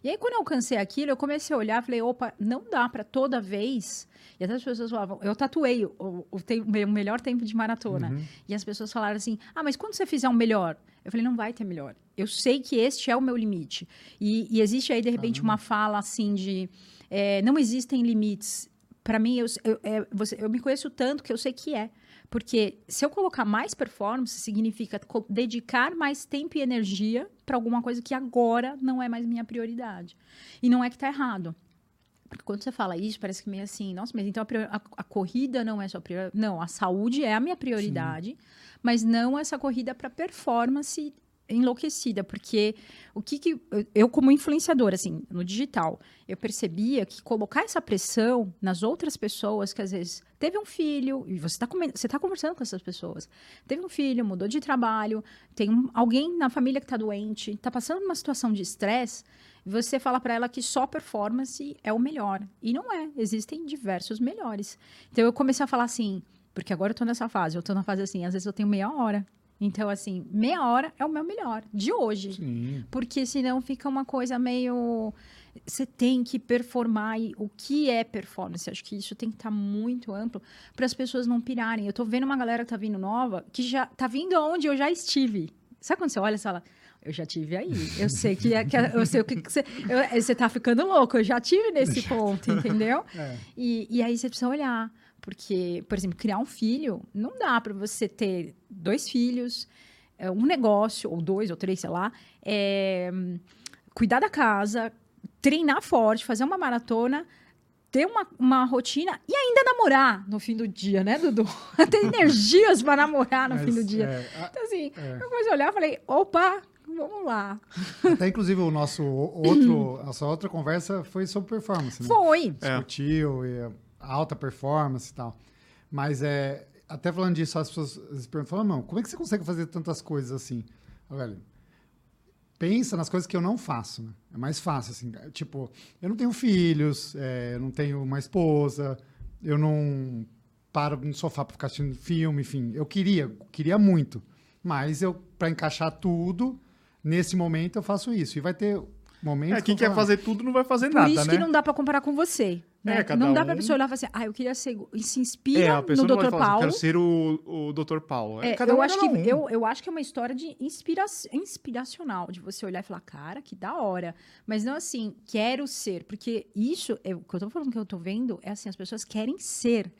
E aí, quando eu alcancei aquilo, eu comecei a olhar e falei, opa, não dá para toda vez. E até as pessoas falavam, eu tatuei o, o, o melhor tempo de maratona. E as pessoas falaram assim, ah, mas quando você fizer um melhor? Eu falei, não vai ter melhor. Eu sei que este é o meu limite. E, e existe aí, de repente, uma fala assim de, é, não existem limites. Para mim, eu, eu, é, você- eu me conheço tanto que eu sei que é. Porque se eu colocar mais performance, significa dedicar mais tempo e energia para alguma coisa que agora não é mais minha prioridade. E não é que tá errado. Porque quando você fala isso, parece que meio assim, nossa, mas então a, a- a corrida não é sua prioridade. Não, a saúde é a minha prioridade, mas não essa corrida para performance enlouquecida, porque o que, que eu- eu como influenciadora assim, no digital, eu percebia que colocar essa pressão nas outras pessoas que às vezes teve um filho e você está tá conversando com essas pessoas, teve um filho, mudou de trabalho, tem um- alguém na família que está doente, está passando uma situação de estresse, e você fala para ela que só performance é o melhor e não é, existem diversos melhores. Então eu comecei a falar assim, porque agora eu tô nessa fase, eu tô na fase assim, às vezes eu tenho meia hora Então, assim, meia hora é o meu melhor, de hoje. Sim. Porque senão fica uma coisa meio. Você tem que performar. E o que é performance? Acho que isso tem que estar muito amplo para as pessoas não pirarem. Eu tô vendo uma galera que tá vindo nova que já tá vindo onde eu já estive. Sabe quando você olha e fala. Eu já tive aí. Eu sei que, é, que é- eu sei o que, que você. eu- você tá ficando louco. Eu já tive nesse ponto, entendeu? É. E, e aí você precisa olhar. Porque, por exemplo, criar um filho, não dá para você ter dois filhos, é, um negócio, ou dois, ou três, sei lá, é, cuidar da casa, treinar forte, fazer uma maratona, ter uma, uma rotina e ainda namorar no fim do dia, né, Dudu? ter energias para namorar no Mas, fim do dia. é, a- Então, assim, é. eu comecei a olhar e falei, opa, vamos lá. Até inclusive o nosso outro, nossa outra conversa foi sobre performance, né? Foi. É. Discutiu e alta performance e tal. Mas é até falando disso, as pessoas se perguntam, não, como é que você consegue fazer tantas coisas assim? Velho, pensa nas coisas que eu não faço, né? É mais fácil, assim. Tipo, eu não tenho filhos, é, eu não tenho uma esposa, eu não paro no sofá para ficar assistindo filme, enfim. Eu queria, queria muito. Mas eu, para encaixar tudo, nesse momento eu faço isso. E vai ter momentos É, quem que eu quer fazer tudo não vai fazer Por nada, isso né? que não dá para comparar com você. Né? É, cada não dá pra um- pessoa olhar e falar assim, ah, eu queria ser. E se É, inspira a pessoa no Dr. falar assim, Paulo. quero ser o, o Dr. Paulo. É, É, cada eu, um é acho cada que, um. eu, eu acho que é uma história de inspira inspiracional, de você olhar e falar, cara, que da hora. Mas não assim, quero ser. Porque isso, é, o que eu tô falando que eu tô vendo, é assim, as pessoas querem ser.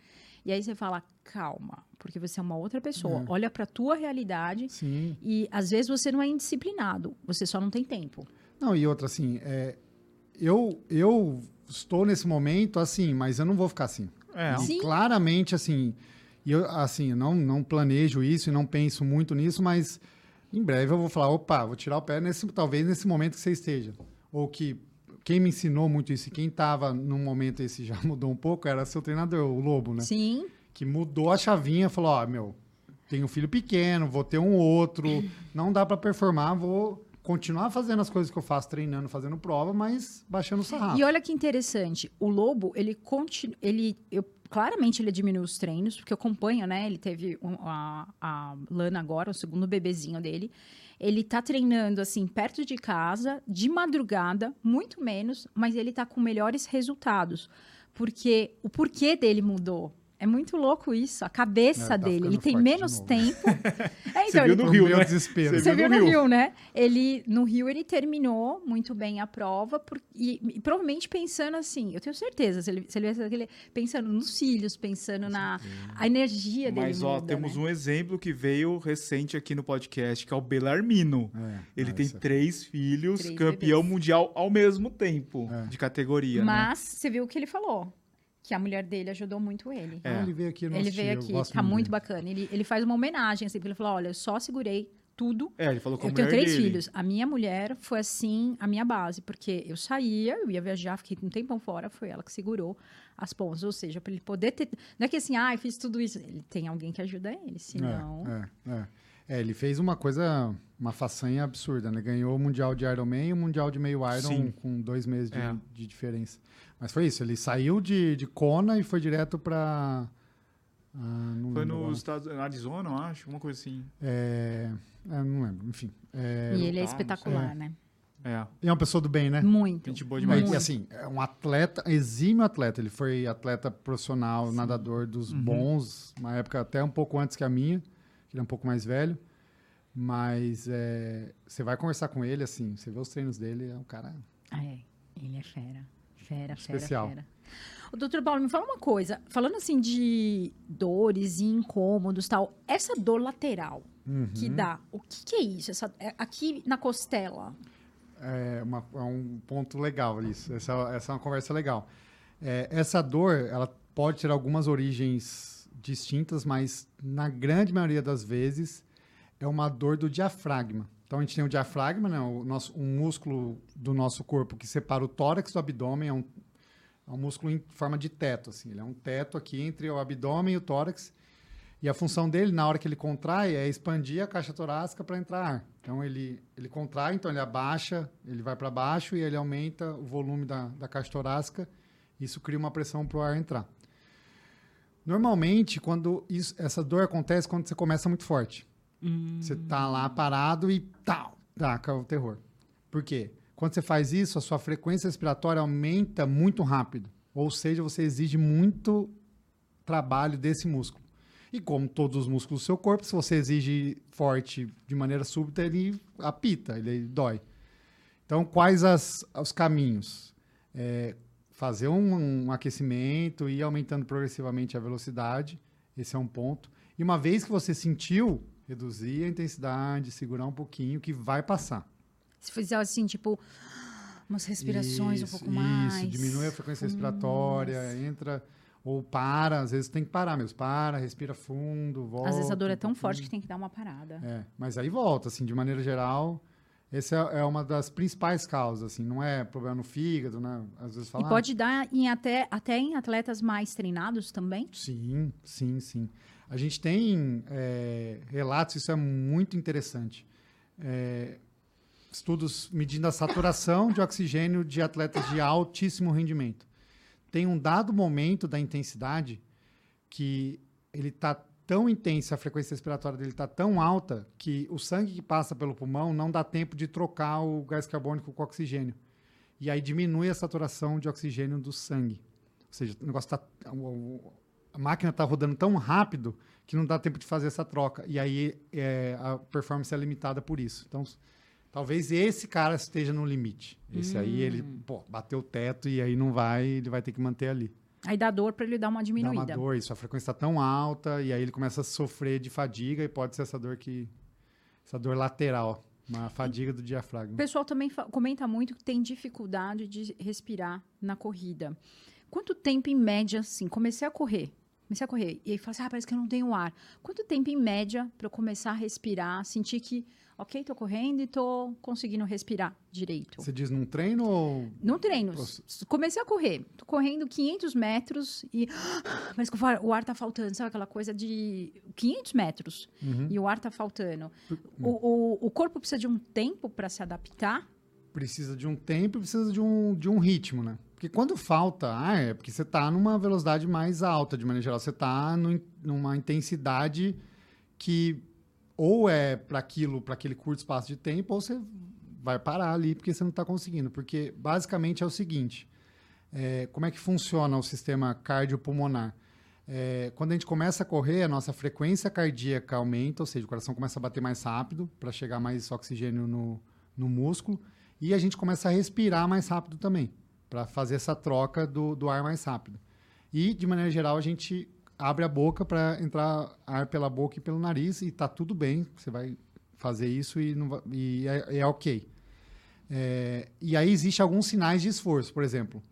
E aí você fala, calma, porque você é uma outra pessoa. É. Olha pra tua realidade. Sim. E às vezes você não é indisciplinado, você só não tem tempo. Não, e outra, assim, é, eu, eu estou nesse momento assim, mas eu não vou ficar assim. É, E Sim. claramente, assim, e eu, assim, eu não, não planejo isso e não penso muito nisso, mas em breve eu vou falar, opa, vou tirar o pé nesse, talvez nesse momento que você esteja. Ou que quem me ensinou muito isso e quem estava num momento esse já mudou um pouco, era seu treinador, o Lobo, né? Sim. que mudou a chavinha, falou, ó, meu, tenho um filho pequeno, vou ter um outro, não dá para performar, vou continuar fazendo as coisas que eu faço, treinando, fazendo prova, mas baixando o sarrafo. E olha que interessante, o Lobo, ele continua, ele, eu, claramente ele diminuiu os treinos, porque eu acompanho, né, ele teve um- a, a Lana agora, o segundo bebezinho dele, ele tá treinando, assim, perto de casa, de madrugada, muito menos, mas ele tá com melhores resultados, porque o porquê dele mudou. É muito louco isso, a cabeça É, tá dele. Ele tem menos tempo. É, Você viu ele no Rio, né? desespero. Você você viu viu no Rio. Rio, né? Ele, no Rio ele terminou muito bem a prova por- e, e provavelmente pensando assim, eu tenho certeza, se ele, se ele, se ele- pensando nos filhos, pensando na a energia dele. Mas, ó, muda, temos né? um exemplo que veio recente aqui no podcast, que é o Belarmino. É, Ele é, tem isso é- três filhos, Três campeão bebês. mundial ao mesmo tempo É. de categoria, né? Mas você viu o que ele falou, que a mulher dele ajudou muito ele. É. Ah, Ele veio aqui no Ele veio aqui, tá muito bacana. Ele, ele faz uma homenagem, assim, porque ele falou: olha, eu só segurei tudo É, ele falou com a Eu tenho três dele. filhos. A minha mulher foi assim, a minha base, porque eu saía, eu ia viajar, fiquei um tempão fora, foi ela que segurou as pontas. Ou seja, para ele poder ter. Não é que assim, ah, eu fiz tudo isso. Ele tem alguém que ajuda ele, senão. É, é, é. É, ele fez uma coisa, uma façanha absurda, né? Ganhou o Mundial de Ironman e o Mundial de meio Iron Sim. com dois meses de, É. de diferença. Mas foi isso, ele saiu de, de Kona e foi direto para... não Foi nos Estados Arizona, eu acho, uma coisa assim. É, é, não lembro, enfim. É, E ele é espetacular, né? É. e é uma pessoa do bem, né? Muito. Gente boa É, demais. e assim, é um atleta, exímio atleta. Ele foi atleta profissional, nadador dos Uhum. bons, uma época até um pouco antes que a minha, que ele é um pouco mais velho. Mas é, você vai conversar com ele, assim, você vê os treinos dele, é um cara. Ah, é. Ele é fera. Fera, Especial. fera, fera. O doutor Paulo, me fala uma coisa. Falando assim de dores e incômodos tal, essa dor lateral Uhum. que dá, o que, que é isso? Essa, é aqui na costela. É, uma- é um ponto legal isso. Essa, essa é uma conversa legal. É, essa dor, ela pode ter algumas origens distintas, mas na grande maioria das vezes é uma dor do diafragma. Então a gente tem o diafragma, né, o nosso, um músculo do nosso corpo que separa o tórax do abdômen, é um, é um músculo em forma de teto, assim. Ele é um teto aqui entre o abdômen e o tórax. E a função dele, na hora que ele contrai, é expandir a caixa torácica para entrar ar. Então, ele, ele contrai, então ele abaixa, ele vai para baixo e ele aumenta o volume da, da caixa torácica. Isso cria uma pressão para o ar entrar. Normalmente, quando isso- essa dor acontece quando você começa muito forte. Você tá lá parado e tal, taca o terror. Por quê? Quando você faz isso, a sua frequência respiratória aumenta muito rápido. Ou seja, você exige muito trabalho desse músculo. E como todos os músculos do seu corpo, se você exige forte de maneira súbita, ele apita, ele dói. Então, quais as, os caminhos? É, fazer um, um aquecimento e aumentando progressivamente a velocidade. Esse é um ponto. E uma vez que você sentiu, reduzir a intensidade, segurar um pouquinho, que vai passar. Se fizer assim, tipo, umas respirações Isso, um pouco mais. Isso, diminui a frequência respiratória, entra ou para, às vezes tem que parar mesmo. Para, respira fundo, volta. Às vezes a dor é um tão forte que tem que dar uma parada. É, mas aí volta, assim, de maneira geral. Essa é, é uma das principais causas, assim, não é problema no fígado, né? Às vezes E fala. pode dar em até, até em atletas mais treinados também? Sim, sim, sim. A gente tem é, relatos, isso é muito interessante. É, estudos medindo a saturação de oxigênio de atletas de altíssimo rendimento. Tem um dado momento da intensidade que ele está tão intenso, a frequência respiratória dele está tão alta que o sangue que passa pelo pulmão não dá tempo de trocar o gás carbônico com oxigênio. E aí diminui a saturação de oxigênio do sangue. Ou seja, o negócio tá, o- a máquina está rodando tão rápido que não dá tempo de fazer essa troca. E aí é, a performance é limitada por isso. Então, talvez esse cara esteja no limite. Esse aí, ele pô, bateu o teto e aí não vai, ele vai ter que manter ali. Aí dá dor para ele dar uma Dá diminuída. uma dor, isso, a frequência está tão alta e aí ele começa a sofrer de fadiga e pode ser essa dor que essa dor lateral, uma fadiga do O diafragma. pessoal também comenta muito que tem dificuldade de respirar na corrida. Quanto tempo em média, assim, comecei a correr, comecei a correr, e aí fala assim, ah, parece que eu não tenho ar. Quanto tempo em média para eu começar a respirar, sentir que, ok, tô correndo e tô conseguindo respirar direito? Você diz num treino ou No treino, comecei a correr, tô correndo 500 metros e parece que o ar, tá faltando, sabe aquela coisa de 500 metros Uhum. e o ar tá faltando. O, o, o corpo precisa de um tempo para se adaptar? precisa de um tempo e precisa de um, de um ritmo, né? Porque quando falta ar, é porque você está numa velocidade mais alta, de maneira geral. Você está numa intensidade que ou é para aquilo, para aquele curto espaço de tempo, ou você vai parar ali porque você não está conseguindo. Porque basicamente é o seguinte: é, como é que funciona o sistema cardiopulmonar? É, quando a gente começa a correr, a nossa frequência cardíaca aumenta, ou seja, o coração começa a bater mais rápido para chegar mais oxigênio no, no músculo. E a gente começa a respirar mais rápido também, para fazer essa troca do, do ar mais rápido. E, de maneira geral, a gente abre a boca para entrar ar pela boca e pelo nariz, e tá tudo bem, você vai fazer isso e, não e é, é ok. É, e aí existem alguns sinais de esforço, por exemplo.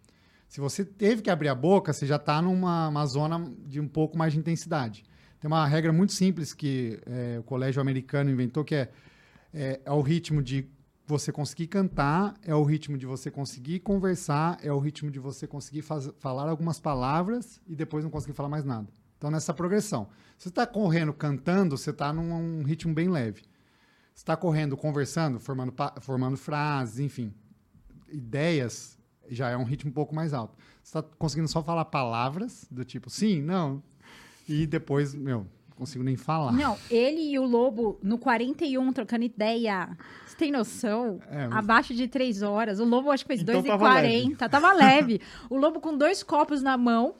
Se você teve que abrir a boca, você já está numa uma zona de um pouco mais de intensidade. Tem uma regra muito simples que é, o colégio americano inventou, que é, é, é o ritmo de você conseguir cantar, é o ritmo de você conseguir conversar, é o ritmo de você conseguir faz- falar algumas palavras e depois não conseguir falar mais nada. Então, nessa progressão. Você está correndo cantando, você está num um ritmo bem leve. Você está correndo conversando, formando, formando frases, enfim, ideias, já é um ritmo um pouco mais alto. Você está conseguindo só falar palavras, do tipo sim, não, e depois, meu, consigo nem falar. Não, ele e o Lobo no 41 trocando ideia. Você tem noção? É, mas- Abaixo de três horas. O Lobo acho que fez Então 2,40. tava leve. Tava leve. o Lobo com dois copos na mão.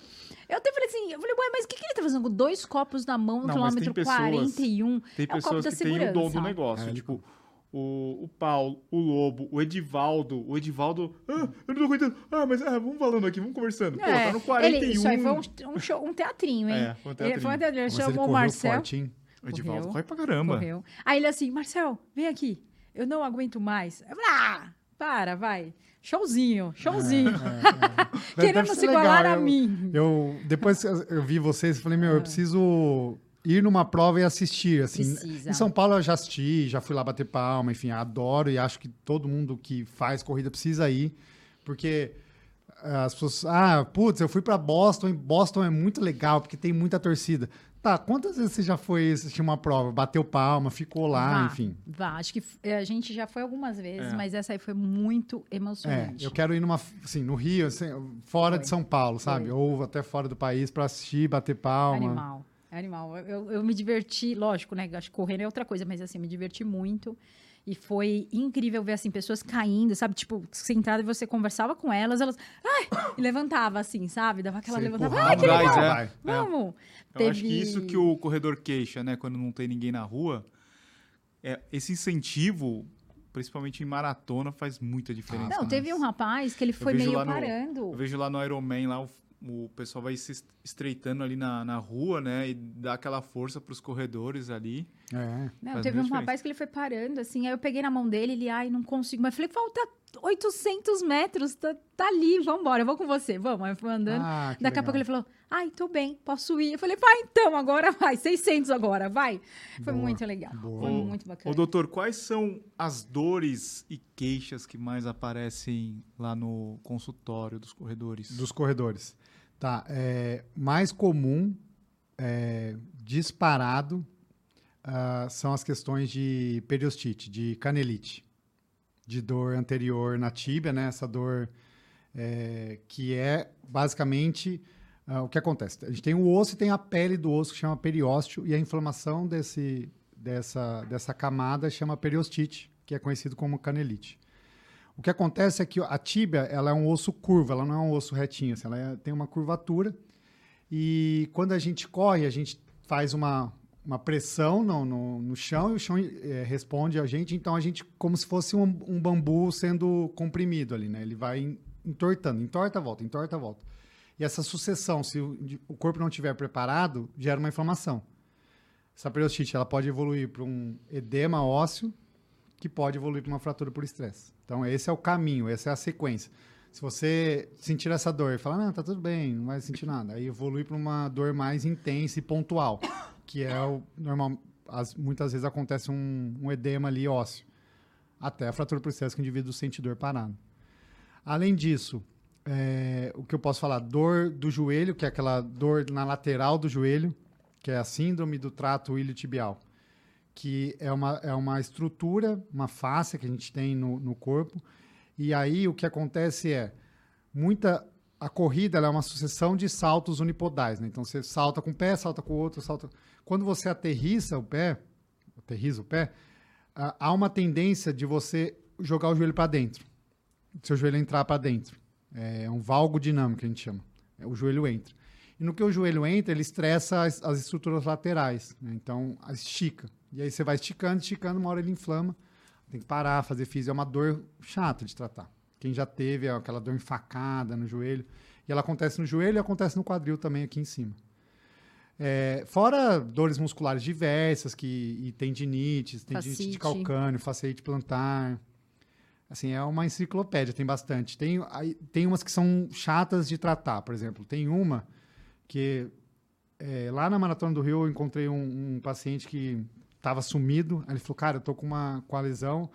Eu até falei assim, eu falei, ué, mas o que, que ele tá fazendo com dois copos na mão no Não, mas tem quilômetro pessoas- 41? Tem É o copo pessoas da que têm o dom do segurança. negócio. É, tipo, o, o Paulo, o Lobo, o Edivaldo. O Edivaldo. Ah, eu não tô aguentando. Ah, mas ah, vamos falando aqui, vamos conversando. Pô, É, tá no 41. ele- isso aí foi um, um show, um teatrinho, hein? É, foi um Ele, teatrinho. foi um teatrinho. Ele Mas ele chamou o Marcel. forte, hein? O Edivaldo correu. corre pra caramba. Correu. Aí ele assim, Marcel, vem aqui. Eu não aguento mais. Eu falei, ah, para, vai. Showzinho, showzinho. Deve Querendo ser se igualar legal, a eu- mim. Eu, depois que eu vi vocês, eu falei, meu, eu preciso ir numa prova e assistir, assim. Precisa. Em São Paulo eu já assisti, já fui lá bater palma, enfim, adoro e acho que todo mundo que faz corrida precisa ir, porque as pessoas, ah, putz, eu fui pra Boston e Boston é muito legal porque tem muita torcida. Tá, quantas vezes você já foi assistir uma prova? Bateu palma, ficou lá, Vá, enfim. Vá, acho que f- a gente já foi algumas vezes, É. mas essa aí foi muito É, emocionante. eu quero ir numa, assim, no Rio, assim, fora Foi. de São Paulo, sabe? Foi. Ou até fora do país pra assistir, bater palma. Animal. É animal. Eu, eu me diverti, lógico, né? Acho que correndo é outra coisa, mas assim, me diverti muito. E foi incrível ver, assim, pessoas caindo, sabe? Tipo, sentada e você conversava com elas, elas... Ai! E levantava, assim, sabe? Dava aquela Você levantada. empurrava Ai, que legal! é. vai. Vamos! Eu acho que isso que o corredor queixa, né? Quando não tem ninguém na rua, é, esse incentivo, principalmente em maratona, faz muita diferença. Não, né? teve um rapaz que ele foi vejo meio lá no- parando. Eu vejo lá no Ironman, lá o, o pessoal vai se est- estreitando ali na, na rua, né? E dá aquela força pros corredores ali. É. Não, teve um rapaz que ele foi parando, assim, aí eu peguei na mão dele, ele, ai, não consigo. Mas falei, falta 800 metros, tá, tá ali, vambora, eu vou com você, vamos. Aí eu fui andando. Ah, Daqui a legal. pouco ele falou, ai, tô bem, posso ir. Eu falei, vai então, agora vai, 600 agora, vai. Foi Boa, muito legal, boa. foi Ô, muito Ô, bacana. doutor, quais são as dores e queixas que mais aparecem lá no consultório dos corredores? Dos corredores. Tá. É, mais comum, é, disparado, ah, são as questões de periostite, de canelite, de dor anterior na tíbia, né? Essa dor é, que é basicamente ah, o que acontece. A gente tem o osso e tem a pele do osso que chama periósteo e a inflamação desse, dessa, dessa camada chama periostite, que é conhecido como canelite. O que acontece é que a tíbia ela é um osso curvo, ela não é um osso retinho, assim, ela é- tem uma curvatura. E quando a gente corre, a gente faz uma, uma pressão no, no, no chão e o chão eh, responde a gente. Então a gente, como se fosse um, um bambu sendo comprimido ali, né? Ele vai en- entortando, entorta, volta, entorta, volta. E essa sucessão, se o, o corpo não estiver preparado, gera uma inflamação. Essa periostite ela pode evoluir para um edema ósseo, que pode evoluir para uma fratura por estresse. Então, esse é o caminho, essa é a sequência. Se você sentir essa dor e falar, não, tá tudo bem, não vai sentir nada, aí evolui para uma dor mais intensa e pontual, que é o normal. As, muitas vezes acontece um, um edema ali ósseo, até a fratura por estresse que o indivíduo sente dor parado. Além disso, é, o que eu posso falar? Dor do joelho, que é aquela dor na lateral do joelho, que é a síndrome do trato iliotibial que é uma, é uma estrutura, uma face que a gente tem no, no corpo. E aí o que acontece é, muita a corrida é uma sucessão de saltos unipodais, né? Então você salta com um pé, salta com o outro, salta. Quando você aterrissa o pé, aterriza o pé, há uma tendência de você jogar o joelho para dentro, seu joelho entrar para dentro. É um valgo dinâmico que a gente chama. É, o joelho entra. E no que o joelho entra, ele estressa as, as estruturas laterais. né? Então, estica. E aí você vai esticando, esticando, uma hora ele inflama. Tem que parar, fazer físico. É uma dor chata de tratar. Quem já teve aquela dor enfacada no joelho. E ela acontece no joelho e acontece no quadril também aqui em cima. É, fora dores musculares diversas, que, e tendinites, tendinite Fascite. de calcânio, faceite plantar. Assim, é uma enciclopédia, tem bastante. Tem, tem umas que são chatas de tratar, por exemplo. Tem uma que é, lá na Maratona do Rio eu encontrei um, um paciente que estava sumido. Aí ele falou, cara, eu tô com uma, com lesão,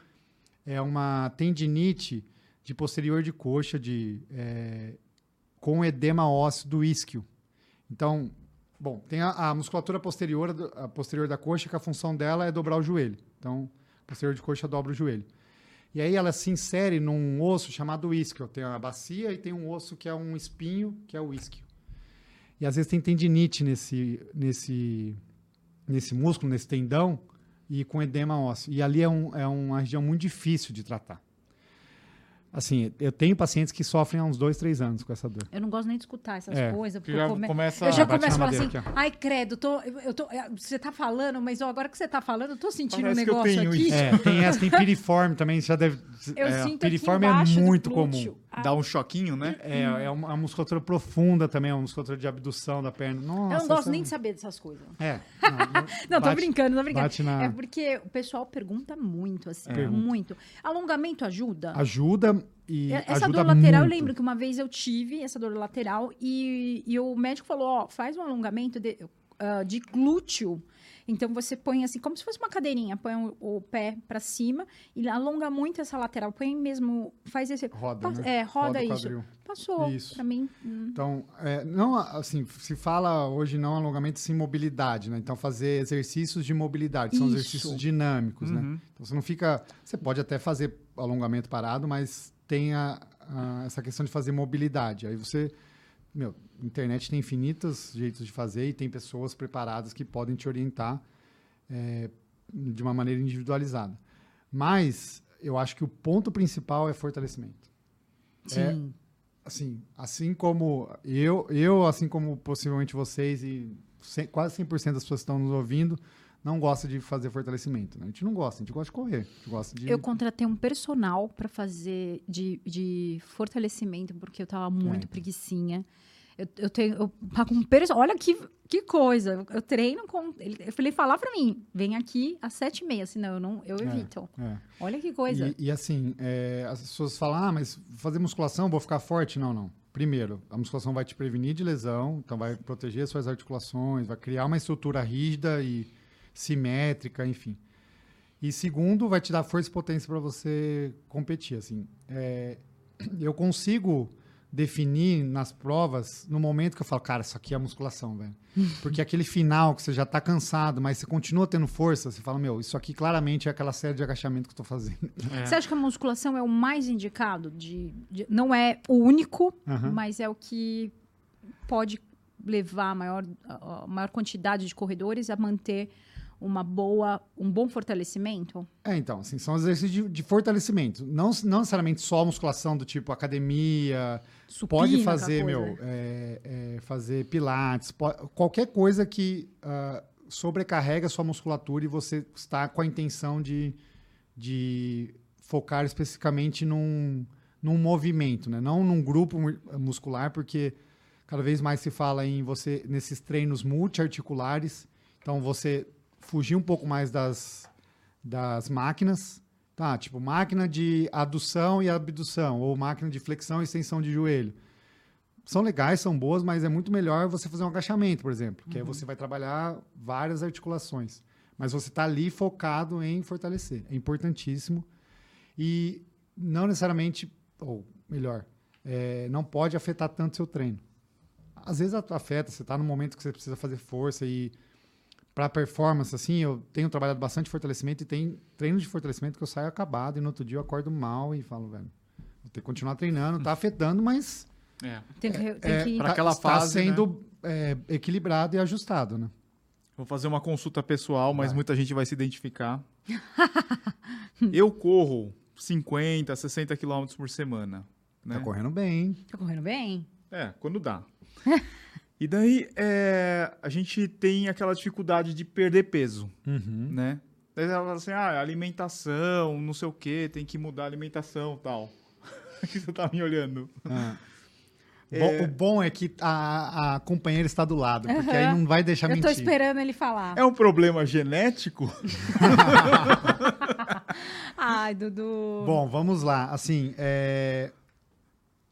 é uma tendinite de posterior de coxa de, é, com edema ósseo do isquio. Então, bom, tem a, a musculatura posterior, a posterior da coxa, que a função dela é dobrar o joelho. Então, posterior de coxa dobra o joelho. E aí ela se insere num osso chamado isquio. Tem a bacia e tem um osso que é um espinho, que é o isquio. E às vezes tem tendinite nesse, nesse, nesse músculo, nesse tendão, e com edema ósseo. E ali é, um, é uma região muito difícil de tratar. Assim, eu tenho pacientes que sofrem há uns dois, três anos com essa dor. Eu não gosto nem de escutar essas É, coisas, porque já eu, come- começa- eu já começo a falar assim, aqui, ai, credo, tô, eu, tô, você tá falando, mas ó, agora que você tá falando, eu tô sentindo Parece um que eu negócio tenho aqui. isso. É, tem essa, tem piriforme também, você já deve. Eu é, sinto piriforme é muito comum. Ah, Dá um choquinho, né? É, é uma, uma musculatura profunda também, é uma musculatura de abdução da perna. Nossa, eu não gosto essa- nem de saber dessas coisas. É. Não, Não, tô bate- brincando, tô brincando. na- É porque o pessoal pergunta muito, assim, É. muito. Alongamento ajuda? Ajuda e. É, Essa ajuda dor lateral, eu muito. lembro que uma vez eu tive essa dor lateral e, e o médico falou, ó, faz um alongamento de, ah, de glúteo. Então você põe assim, como se fosse uma cadeirinha, põe o, o pé pra cima e alonga muito essa lateral. Põe mesmo, faz esse. Roda, Passa- né? É, roda, o isso. quadril. Passou. Isso. Pra mim. hum. Então, é, não, assim, se fala hoje não alongamento sim mobilidade, né? Então, fazer exercícios de mobilidade, são Isso. exercícios dinâmicos, né? Uhum. Então, você não fica... Você pode até fazer alongamento parado, mas tem a- a- essa questão de fazer mobilidade. Aí você meu, internet tem infinitos jeitos de fazer e tem pessoas preparadas que podem te orientar é, de uma maneira individualizada. Mas eu acho que o ponto principal é fortalecimento. É, Sim. assim, assim como eu, eu assim como possivelmente vocês e cem- quase 100% das pessoas que estão nos ouvindo, não gosta de fazer fortalecimento. né? A gente não gosta, a gente gosta de correr. A gente gosta de... Eu contratei um personal para fazer de, de fortalecimento, porque eu tava muito então. preguicinha. Eu, eu tenho. Eu pago um personal. Olha que, que coisa. Eu, treino com. Ele, eu falei, falar para mim, vem aqui às sete e meia, senão eu não eu É. evito. É. Olha que coisa. E, e assim, é, as pessoas falam, ah, mas fazer musculação, vou ficar forte? Não, não. Primeiro, a musculação vai te prevenir de lesão, então vai proteger suas articulações, vai criar uma estrutura rígida e simétrica, enfim. E segundo, vai te dar força e potência para você competir. Assim, É, eu consigo definir nas provas no momento que eu falo, cara, isso aqui é musculação, velho. Porque aquele final que você já tá cansado, mas você continua tendo força, você fala, meu, isso aqui claramente é aquela série de agachamento que eu tô fazendo. É. Você acha que a musculação é o mais indicado? De, de- não é o único, Aham. mas é o que pode levar a maior, a maior quantidade de corredores a manter uma boa, um bom fortalecimento? É, então, assim, são exercícios de, de fortalecimento. Não, não necessariamente só musculação do tipo academia, pode Supina, fazer, aquela meu, é, é, fazer pilates, po- qualquer coisa que ah, sobrecarrega a sua musculatura e você está com a intenção de, de focar especificamente num, num movimento, né? Não num grupo mu- muscular, porque cada vez mais se fala em você, nesses treinos multiarticulares, então você fugir um pouco mais das, das máquinas, tá? Tipo, máquina de adução e abdução, ou máquina de flexão e extensão de joelho. São legais, são boas, mas é muito melhor você fazer um agachamento, por exemplo, que aí você vai trabalhar várias articulações. Mas você está ali focado em fortalecer. É importantíssimo. E não necessariamente, ou melhor, é, não pode afetar tanto seu treino. Às vezes afeta, você está no momento que você precisa fazer força e para performance, assim, eu tenho trabalhado bastante fortalecimento e tem treinos de fortalecimento que eu saio acabado e no outro dia eu acordo mal e falo, velho, vou ter que continuar treinando, tá afetando, mas É. Tem que, tem é, que- tá- aquela está fase, sendo é, equilibrado e ajustado, né? Vou fazer uma consulta pessoal, mas Vai. muita gente vai se identificar. eu corro 50, 60 quilômetros por semana. Né? Tá correndo bem? Tá correndo bem? É, quando dá. e daí, é, a gente tem aquela dificuldade de perder peso, né? Daí ela fala assim, ah, alimentação, não sei o quê, tem que mudar a alimentação e tal. que você tá me olhando. Ah. É. Bom- o bom é que a, a companheira está do lado, porque aí Aham. não vai deixar Eu tô mentir. esperando ele falar. É um problema genético? Ai, Dudu. Bom, vamos lá. Assim, é,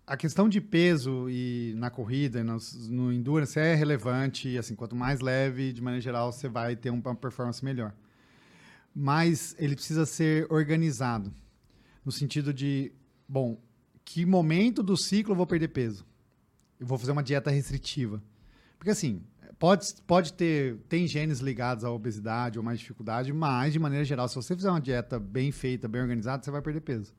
a questão de peso e na corrida, nos- no endurance é relevante. Assim, quanto mais leve, de maneira geral, você vai ter uma performance melhor. Mas ele precisa ser organizado, no sentido de, bom, que momento do ciclo eu vou perder peso? Eu vou fazer uma dieta restritiva. Porque assim, pode, pode ter, tem genes ligados à obesidade ou mais dificuldade, mas de maneira geral, se você fizer uma dieta bem feita, bem organizada, você vai perder peso.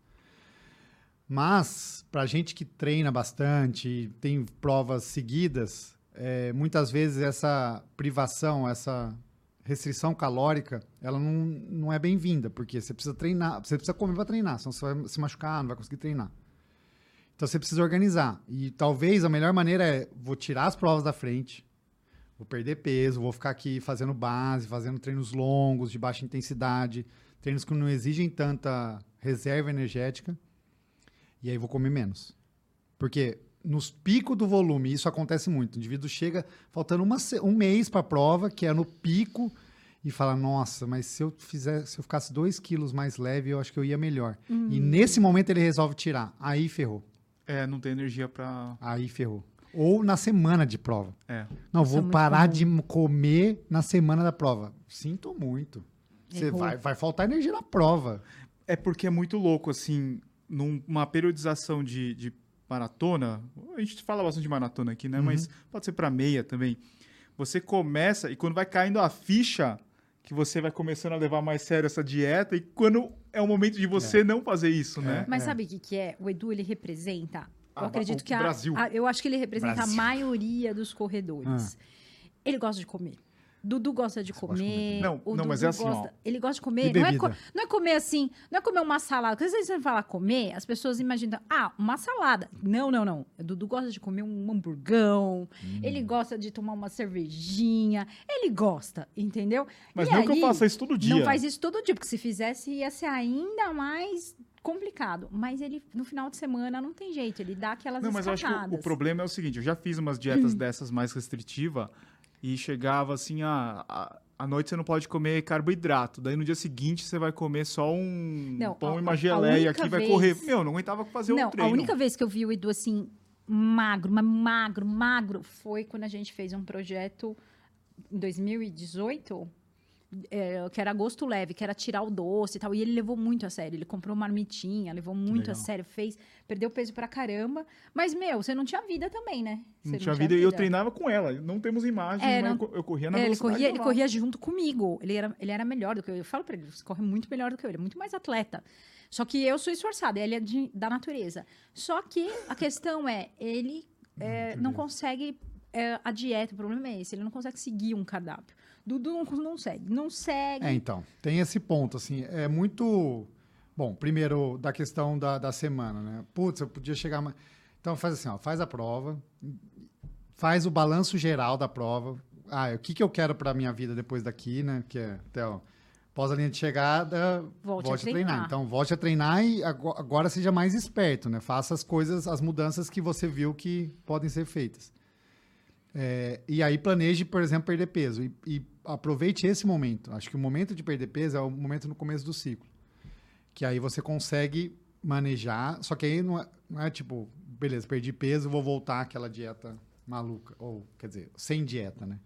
Mas, para gente que treina bastante, tem provas seguidas, é, muitas vezes essa privação, essa restrição calórica, ela não, não é bem-vinda, porque você precisa treinar, você precisa comer para treinar, senão você vai se machucar, não vai conseguir treinar. Então você precisa organizar. E talvez a melhor maneira é vou tirar as provas da frente, vou perder peso, vou ficar aqui fazendo base, fazendo treinos longos, de baixa intensidade, treinos que não exigem tanta reserva energética, e aí vou comer menos. Porque nos picos do volume, isso acontece muito. O indivíduo chega faltando uma um mês para a prova, que é no pico, e fala: Nossa, mas se eu fizer, se eu ficasse dois quilos mais leve, eu acho que eu ia melhor. E nesse momento ele resolve tirar. Aí ferrou. É, não tem energia pra... Aí ferrou. Ou na semana de prova. É. Não, Isso é vou muito parar comum. de comer na semana da prova. Sinto muito. Você vai, vai faltar energia na prova. É porque é muito louco, assim, numa periodização de, de maratona, a gente fala bastante de maratona aqui, né? Mas pode ser para meia também. Você começa, e quando vai caindo a ficha, que você vai começando a levar mais sério essa dieta, e quando é o momento de você não fazer isso, né? Mas É. sabe o que, que é? O Edu, ele representa Ah, acredito o que a, Brasil. a- eu acho que ele representa Brasil. a maioria dos corredores. Ele gosta de comer. Dudu gosta de comer. comer. Não, o não, mas Dudu é assim, ó. gosta- Ele gosta de comer. Não é, co- não é comer assim, não é comer uma salada. Porque às vezes você fala comer, as pessoas imaginam, ah, uma salada. Não, não, não. O Dudu gosta de comer um hamburgão. Hum. Ele gosta de tomar uma cervejinha. Ele gosta, entendeu? Mas E não que eu aí, faça isso todo dia. Não faz isso todo dia, porque se fizesse ia ser ainda mais complicado. Mas ele, no final de semana, não tem jeito. Ele dá aquelas Não, mas eu acho que o- o, problema é o seguinte: eu já fiz umas Hum. dietas dessas mais restritivas e chegava assim, ah, a, à noite você não pode comer carboidrato. Daí no dia seguinte você vai comer só um Não, pão a- e uma a geleia aqui vai vez- correr. Meu, não aguentava fazer Não, o treino. a única vez que eu vi o Edu assim, magro, mas magro, magro, foi quando a gente fez um projeto em 2018, é, que era gosto leve, que era tirar o doce e tal. E ele levou muito a sério. Ele comprou marmitinha, levou muito a legal. sério, fez, perdeu peso pra caramba. Mas, meu, você não tinha vida também, né? Você Não tinha vida e eu treinava com ela. Não temos imagem, É, não- eu eu corria na É, ele, corria, ele corria junto comigo. Ele era, ele era melhor do que eu. Eu falo pra ele, você corre muito melhor do que eu. Ele é muito mais atleta. Só que eu sou esforçada, ele é de- da natureza. Só que a questão é, ele é, não consegue é, a dieta, o problema é esse, ele não consegue seguir um cardápio. Dudu não, não segue, não segue. É, então, tem esse ponto, assim, é muito... Bom, primeiro, da questão da, da semana, né? Putz, eu podia chegar... mais- Então, faz assim, ó, faz a prova, faz o balanço geral da prova. Ah, o que, que eu quero pra minha vida depois daqui, né? Que é, até, ó, pós a linha de chegada, Volte volte, a a, treinar. treinar. Então, volte a treinar e ago- agora seja mais esperto, né? Faça as coisas, as mudanças que você viu que podem ser feitas. É, e aí planeje, por exemplo, perder peso. E, e aproveite esse momento. Acho que o momento de perder peso é o momento no começo do ciclo. Que aí você consegue manejar. Só que aí não é, não é tipo, beleza, perdi peso, vou voltar àquela dieta maluca. Ou, quer dizer, sem dieta, né?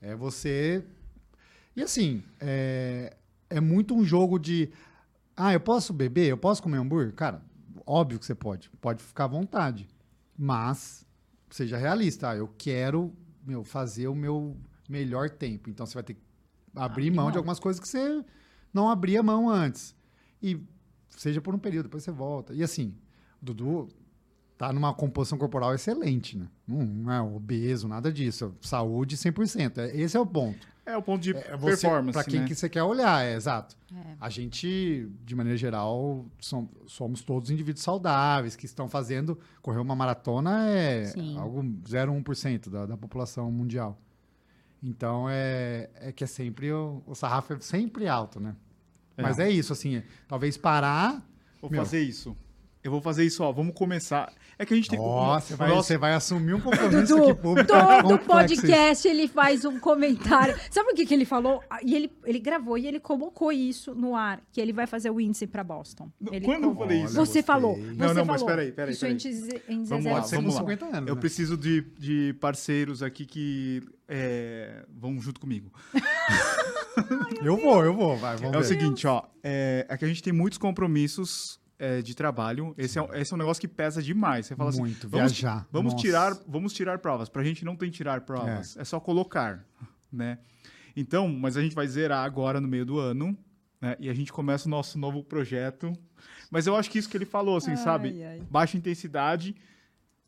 É você. E assim, é, é muito um jogo de. Ah, eu posso beber? Eu posso comer hambúrguer? Cara, óbvio que você pode. Pode ficar à vontade. Mas seja realista. Ah, eu quero meu, fazer o meu melhor tempo. Então você vai ter que abrir mão, mão. de algumas coisas que você não abria mão antes. E seja por um período, depois você volta. E assim, o Dudu tá numa composição corporal excelente, né? Não, não é obeso, nada disso. Saúde 100%. É- Esse é o ponto. É o ponto de É você, performance, Pra quem né? que você quer olhar, é exato. É. A gente, de maneira geral, som- somos todos indivíduos saudáveis que estão fazendo. Correr uma maratona é Sim. algo 0,1% da, da população mundial. Então é, é que é sempre o, o sarrafo é sempre alto, né? É. Mas é isso, assim, é, talvez parar. Vou Meu. fazer isso. Eu vou fazer isso, ó. Vamos começar. É que a gente tem você vai, Nossa, você vai assumir um compromisso Dudu, aqui público. todo podcast ele faz um comentário. Sabe o que, que ele falou? Ah, E ele, ele gravou e ele colocou isso no ar, que ele vai fazer o índice para Boston. Ele Quando eu colocou. falei Olha, isso? Você gostei. falou. Não, Você não, mas falou. peraí, peraí, Isso peraí. em em Vamos lá, vamos lá. 50 anos. Eu né? preciso de, de parceiros aqui que é, vão junto comigo. Eu vou, eu vou. Vai, vamos É o ver. seguinte, ó. É, é que a gente tem muitos compromissos é, de trabalho. Esse é, um- esse é um negócio que pesa demais. Você fala assim, Muito, vamos, viajar. Vamos Nossa. tirar, vamos tirar provas. Pra gente não tem tirar provas. É, só colocar, né? Então, mas a gente vai zerar agora no meio do ano, né? E a gente começa o nosso novo projeto. Mas eu acho que isso que ele falou, assim, sabe? ai. Baixa intensidade,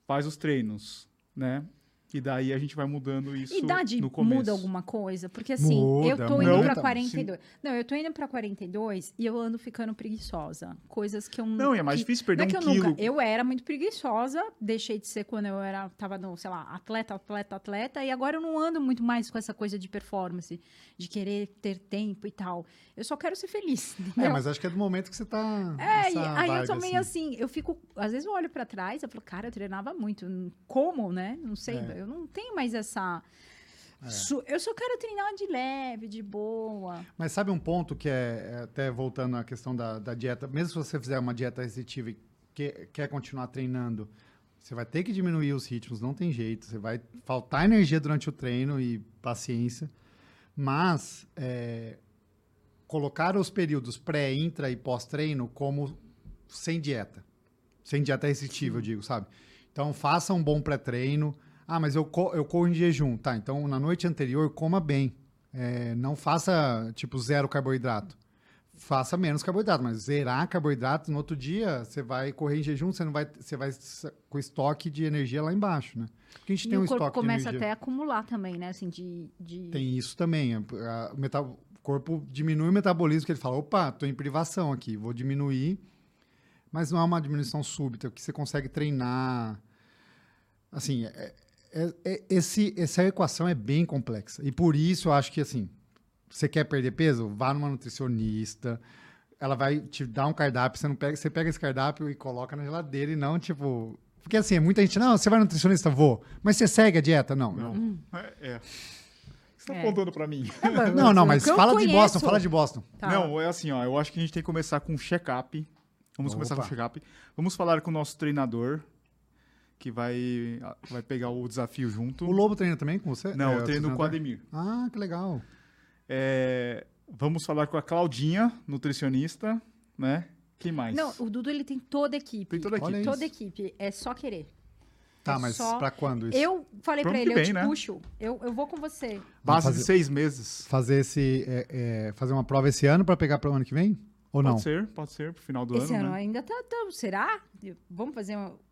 faz os treinos, né? E daí a gente vai mudando isso Idade no começo. muda alguma coisa? Porque assim, Muda, eu tô indo Não, pra então, 42. Não, eu tô indo pra 42 e eu ando ficando preguiçosa. Coisas que eu Não, e é mais que- difícil perder não é um que eu quilo. nunca. Eu era muito preguiçosa, deixei de ser quando eu era, tava no, sei lá, atleta, atleta, atleta, e agora eu não ando muito mais com essa coisa de performance, de querer ter tempo e tal. Eu só quero ser feliz. É, entendeu? mas acho que é do momento que você tá. É, e aí eu tô meio assim, eu fico, às vezes eu olho pra trás, eu falo, cara, eu treinava muito. Como, né? Não sei, É. eu não tenho mais essa. Su- Eu só quero treinar de leve, de boa. Mas sabe um ponto que é, é até voltando à questão da, da dieta, mesmo se você fizer uma dieta restritiva e que- quer continuar treinando, você vai ter que diminuir os ritmos, não tem jeito. Você vai faltar energia durante o treino e paciência. Mas é, colocar os períodos pré, intra e pós-treino como sem dieta. Sem dieta restritiva, eu digo, sabe? Então faça um bom pré-treino. Ah, mas eu, co eu corro em jejum. Tá, então na noite anterior coma bem. É, não faça, tipo, zero carboidrato. faça menos carboidrato, mas zerar carboidrato no outro dia, você vai correr em jejum, você não vai, você vai com estoque de energia lá embaixo, né? Porque a gente E tem um o corpo estoque começa até a acumular também, né? Assim, de. de... Tem isso também. a- a- o, meta- o corpo diminui o metabolismo, que ele fala, opa, tô em privação aqui, vou diminuir. Mas não é uma diminuição súbita, que você consegue treinar. Assim, é- é- é- esse, essa equação é bem complexa. E por isso eu acho que, assim, você quer perder peso? Vá numa nutricionista. Ela vai te dar um cardápio, você não pega, você pega esse cardápio e coloca na geladeira e não, tipo. Porque assim, muita gente, não, você vai no nutricionista, vou. Mas você segue a dieta? Não, não. Não. É. é. Você tá É. contando pra mim? Não, não, O mas fala de conheço. Boston, fala de Boston. Tá. Não, é assim, ó. Eu acho que a gente tem que começar com um check-up. Vamos começar com Opa. o check-up. Vamos falar com o nosso treinador, que vai, vai pegar o desafio junto. O Lobo treina também com você? Não, É, eu treino com o Ademir. Ah, que legal. É, vamos falar com a Claudinha, nutricionista, né? Quem mais? Não, o Dudu ele tem toda a equipe. Tem toda a equipe. Toda a equipe. É só querer. Tá, É mas só- pra quando isso? Eu falei Pro pra ele, eu te né? puxo. Eu, eu vou com você. Base fazer- de seis meses. Fazer esse. é, é, fazer uma prova esse ano pra pegar pro ano que vem? Ou não? Pode ser, pode ser, pro final do Esse ano, ano né? ainda tá, tá- Será? Vamos fazer um um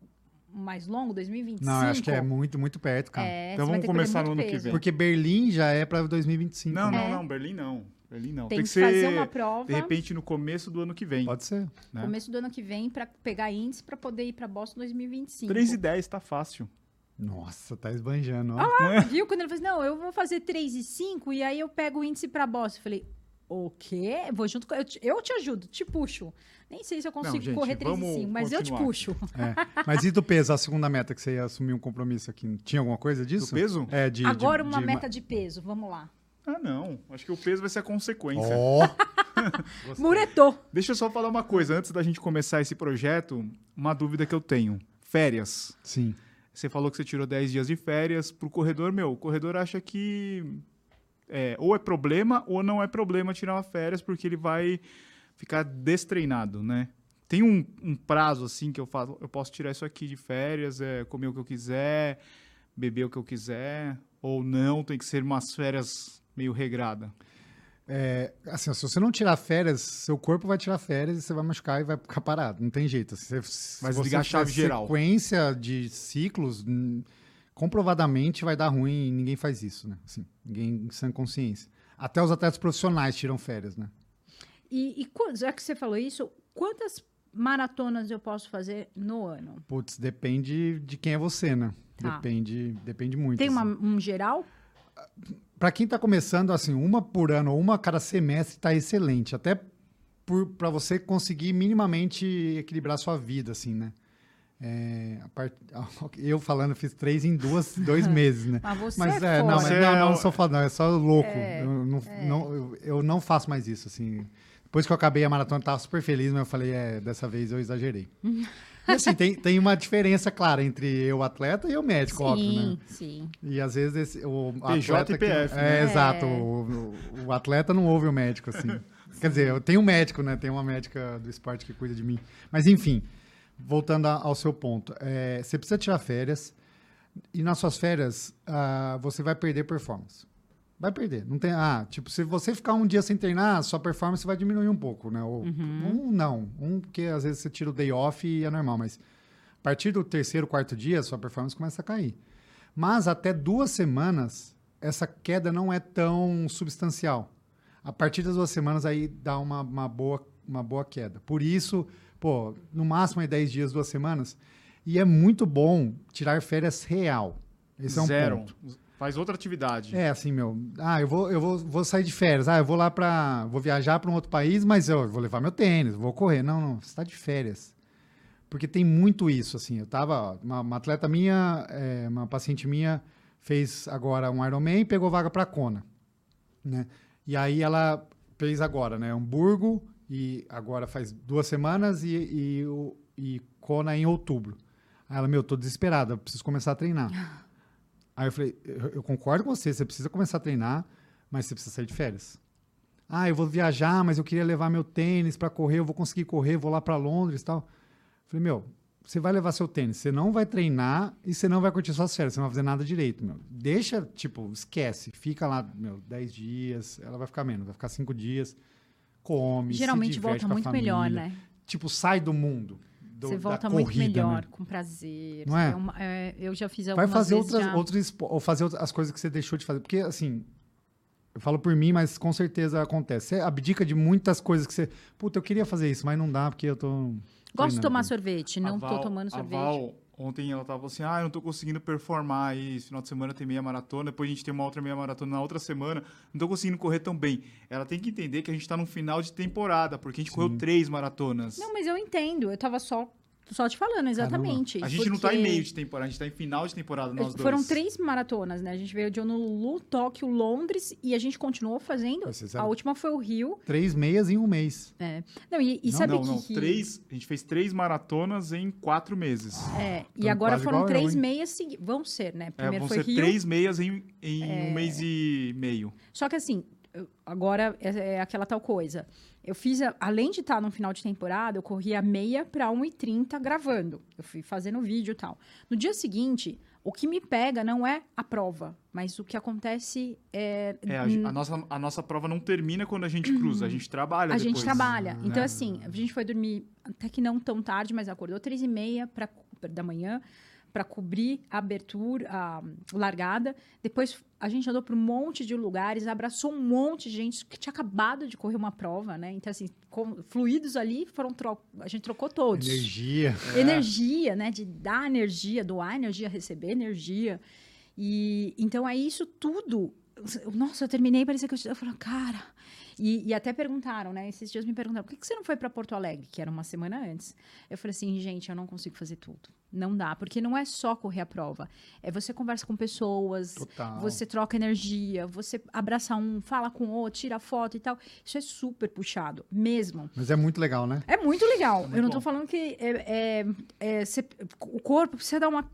mais longo, 2025? Não, eu acho que é muito, muito perto, cara. É, Então vamos começar no ano que vem. Porque Berlim já é pra 2025. Não, né? não, não, Berlim não. Berlim não. Tem, Tem, que que ser, fazer uma prova de repente, no começo do ano que vem. Pode ser. né? começo do ano que vem pra pegar índice pra poder ir pra Boston 2025. 3 e 10 tá fácil. Nossa, tá esbanjando, ó. Ah, Viu? Quando ele falou assim, não, eu vou fazer 3 e 5 e aí eu pego o índice pra Boston. Eu falei, o quê? Vou junto com... Eu te, eu te ajudo, te puxo. Nem sei se eu consigo gente, correr 3 e vamos 5, mas eu te continuar. puxo. É. Mas e do peso, a segunda meta que você ia assumir um compromisso aqui? Tinha alguma coisa disso? Do peso? É, de. Agora de- uma de- meta de peso, vamos lá. Ah, não. Acho que o peso vai ser a consequência. Ó, Muretou. Deixa eu só falar uma coisa. Antes da gente começar esse projeto, uma dúvida que eu tenho. Férias. sim. Você falou que você tirou 10 dias de férias. Pro corredor, meu, o corredor acha que é, ou é problema ou não é problema tirar uma férias porque ele vai ficar destreinado, né? Tem um, um prazo assim que eu falo, eu posso tirar isso aqui de férias, é, comer o que eu quiser, beber o que eu quiser, ou não, tem que ser umas férias meio regrada. É, assim, se você não tirar férias, seu corpo vai tirar férias e você vai machucar e vai ficar parado. Não tem jeito. Se Vai desligar a chave geral. sequência de ciclos, comprovadamente vai dar ruim e ninguém faz isso, né? Assim, ninguém sem consciência. Até os atletas profissionais tiram férias, né? E, e já que você falou isso, quantas maratonas eu posso fazer no ano? Putz, depende de quem é você, né? Tá. Depende, depende muito. Tem uma, assim. um geral? Para quem está começando, assim, uma por ano ou uma a cada semestre está excelente. Até para você conseguir minimamente equilibrar sua vida, assim, né? É, a part... Eu falando, fiz três em duas, dois meses, né? Mas você Mas é, é, não, mas não, é não, não sou falando, não, é só louco. É, eu, não, não- eu, eu não faço mais isso, assim. Depois que eu acabei a maratona, eu tava super feliz, mas eu falei, é, dessa vez eu exagerei. e assim, tem, tem uma diferença clara entre eu, atleta, e eu médico, óbvio, né? Sim, sim. E às vezes esse, o PJ atleta e PF, que, né? É, É. exato. O, o- o atleta não ouve o médico, assim. Quer dizer, eu tenho um médico, né? Tem uma médica do esporte que cuida de mim. Mas enfim, voltando a- ao seu ponto. é, você precisa tirar férias. E nas suas férias, ah, você vai perder performance. Vai perder. Não tem, ah, tipo, se você ficar um dia sem treinar, sua performance vai diminuir um pouco, né? Ou, Um não. Um, porque às vezes você tira o day off e é normal, mas a partir do terceiro, quarto dia, sua performance começa a cair. Mas até duas semanas, essa queda não é tão substancial. A partir das duas semanas, aí dá uma, uma, boa, uma boa queda. Por isso, pô, no máximo é 10 dias, duas semanas. E é muito bom tirar férias real. Esse é um Zero. ponto. Faz outra atividade. É, assim, meu. Ah, eu vou, eu vou, vou sair de férias. Ah, eu vou lá para, vou viajar para um outro país, mas eu vou levar meu tênis, vou correr. Não, não, você está de férias. Porque tem muito isso, assim. Eu tava, uma, uma atleta minha, é, uma paciente minha fez agora um Ironman e pegou vaga para Kona, né? E aí ela fez agora, né? Hamburgo e agora faz duas semanas e, e, o- e Kona em outubro. Aí ela, meu, tô desesperada, eu preciso começar a treinar. Aí eu falei, eu, eu concordo com você, você precisa começar a treinar, mas você precisa sair de férias. Ah, eu vou viajar, mas eu queria levar meu tênis para correr, eu vou conseguir correr, vou lá para Londres e tal. Falei, meu, você vai levar seu tênis, você não vai treinar e você não vai curtir suas férias, você não vai fazer nada direito, meu. Deixa, tipo, esquece, fica lá, meu, 10 dias, ela vai ficar menos, vai ficar 5 dias. come, Geralmente se diverte volta muito melhor, né? Tipo, sai do mundo. Do- Você da volta muito corrida, melhor, né? com prazer. Não é? uma- é, eu já fiz Vai algumas fazer vezes outras, já. outros ou fazer outras- as coisas que você deixou de fazer. Porque, assim, eu falo por mim, mas com certeza acontece. Você abdica de muitas coisas que você. Puta, eu queria fazer isso, mas não dá porque eu tô. Gosto de tomar sorvete, não A tô Val- tomando a sorvete. Val, ontem ela tava assim, ah, eu não tô conseguindo performar aí, esse final de semana tem meia maratona, depois a gente tem uma outra meia maratona na outra semana, não tô conseguindo correr tão bem. Ela tem que entender que a gente tá no final de temporada, porque a gente correu três maratonas. Não, mas eu entendo. Eu tava só, só te falando, exatamente. a gente não tá em porque- meio de temporada, a gente tá em final de temporada, nós dois. Foram três maratonas, né? A gente veio de Honolulu, Tóquio, Londres e a gente continuou fazendo. A última foi o Rio. Três meias em um mês. Não, e, e Não, sabe Não, que, não, que- três, a gente fez três maratonas em quatro meses. É, e Então, agora quase foram eu, três hein? meias seguidas. Vão ser, né? É, Primeiro vão foi ser Rio. três meias em, em um mês e meio. Só que assim, eu- agora é, é aquela tal coisa. Eu fiz, a- além de estar no final de temporada, eu corri a meia para 1h30 gravando. Eu fui fazendo vídeo e tal. No dia seguinte, o que me pega não é a prova, mas o que acontece é. É, a, a nossa, a nossa prova não termina quando a gente cruza, a gente trabalha a depois. gente trabalha. né? Então, assim, a gente foi dormir até que não tão tarde, mas acordou três e meia pra, da manhã para cobrir a abertura, a largada. Depois a gente andou por um monte de lugares, abraçou um monte de gente que tinha acabado de correr uma prova, né? Então, assim, com- fluidos ali foram a gente trocou todos. Energia. Energia, né? De dar energia, doar energia, receber energia. E então é isso tudo. Nossa, eu terminei, parecia que eu, eu falei, cara. E, e até perguntaram, né? Esses dias me perguntaram, por que que você não foi para Porto Alegre, que era uma semana antes? Eu falei assim, gente, eu não consigo fazer tudo. Não dá, porque não é só correr a prova. É você conversa com pessoas, Total. você troca energia, você abraça um, fala com o outro, tira foto e tal. Isso é super puxado, mesmo. Mas é muito legal, né? É muito legal. muito eu não tô bom. falando que é, é- é, cê- o corpo precisa dar uma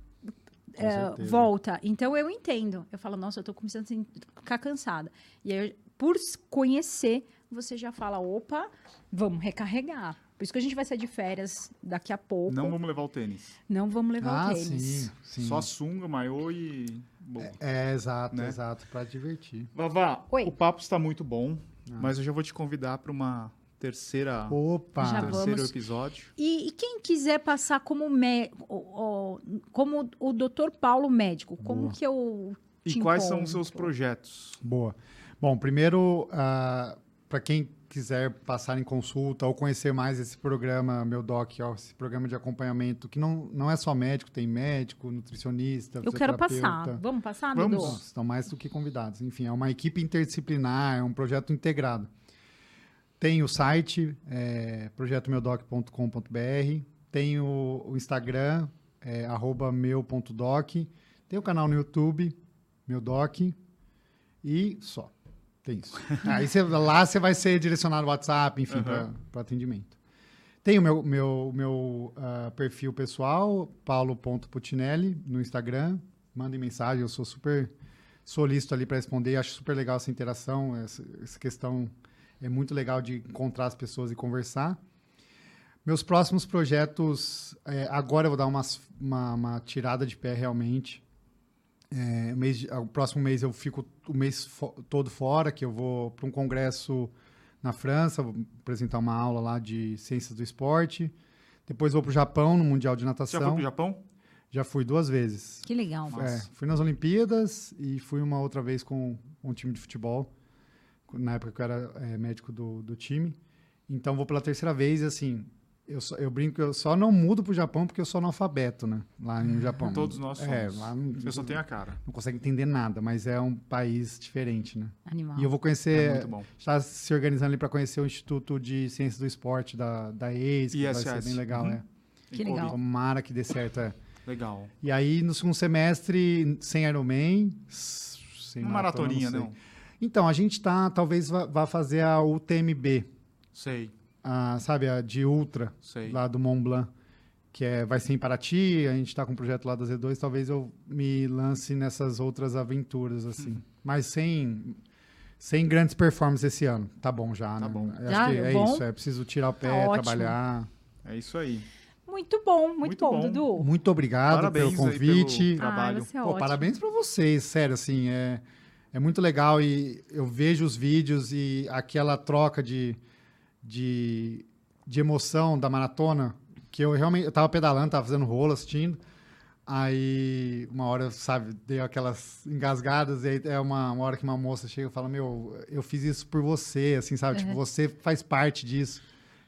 é, volta. Então eu entendo. Eu falo, nossa, eu tô começando a sen- ficar cansada. E aí, por conhecer, você já fala, opa, vamos recarregar. Por isso que a gente vai sair de férias daqui a pouco. Não vamos levar o tênis. Não vamos levar ah, o tênis. sim, sim. Só sunga, maiô e. Bom. É, exato, Né? exato, pra divertir. Vavá, Oi. o papo está muito bom, Ah. mas eu já vou te convidar para uma terceira, Opa! Já terceiro vamos. episódio. E, e quem quiser passar como, mé- o- o- como o doutor Paulo médico, como Boa. que eu E quais são os seus encontro? projetos? Boa. Bom, primeiro, para quem quiser passar em consulta ou conhecer mais esse programa, meu doc, ó, esse programa de acompanhamento, que não, não é só médico, tem médico, nutricionista, Eu quero passar. Vamos passar, Vamos. Dudu? Estão mais do que convidados. Enfim, é uma equipe interdisciplinar, é um projeto integrado. Tem o site, é, projetomeodoc.com.br, tem o, o Instagram, é, arroba meu.doc, tem o canal no YouTube, meu doc, e só. Tem isso. Aí você, lá você vai ser direcionado ao WhatsApp, enfim, Aham. para atendimento. Tem o meu, meu, meu ah, perfil pessoal, paulo.putinelli, no Instagram. Mandem mensagem, eu sou super solícito ali para responder. Acho super legal essa interação, essa, essa questão é muito legal de encontrar as pessoas e conversar. Meus próximos projetos, é, agora eu vou dar umas- uma, uma tirada de pé realmente. É, o, mês de- o próximo mês eu fico o mês fo- todo fora, que eu vou para um congresso na França, vou apresentar uma aula lá de ciências do esporte. Depois vou para o Japão, no Mundial de Você já Natação. foi pro Japão? Já fui duas vezes. Que legal. Nossa. É, fui nas Olimpíadas e fui uma outra vez com um time de futebol, na época que eu era é, médico do, do time. Então vou pela terceira vez e assim, eu, só- eu brinco que eu só não mudo pro Japão porque eu sou analfabeto, né? Lá no Japão. Todos nós somos. É, lá não, Eu só tenho a cara. não consegue entender nada, mas é um país diferente, né? Animal. E eu vou É conhecer, muito bom. está se organizando ali para conhecer o Instituto de Ciências do Esporte da, da EIS, que vai ser ISS. bem legal, Uhum. né? Que legal. Tomara que dê certo, é. Legal. E aí, no segundo semestre, sem Ironman, sem Uma maratona, maratoninha, sei. não? Então, a gente tá, talvez vá, vá fazer a UTMB, Sei, a, sabe, a de Ultra, sei. lá do Mont Blanc, que é, vai ser em Paraty, a gente tá com um projeto lá da Z2, talvez eu me lance nessas outras aventuras, assim. Uhum. Mas sem, sem grandes performances esse ano. Tá bom já, Tá né? bom. Já, Acho que é bom? isso, é preciso tirar o pé, Tá trabalhar. É isso aí. Muito bom, muito, Muito bom, bom. Dudu. Muito obrigado Parabéns pelo convite. pelo trabalho. Ah, você é Pô, parabéns pra vocês, sério, assim, é, é muito legal e eu vejo os vídeos e aquela troca de, de, de emoção da maratona, que eu realmente eu tava pedalando, tava fazendo rolo, assistindo. Aí, uma hora, sabe, deu aquelas engasgadas, e aí é uma, uma hora que uma moça chega e fala: Meu, eu fiz isso por você, assim, sabe? Tipo, você faz parte disso.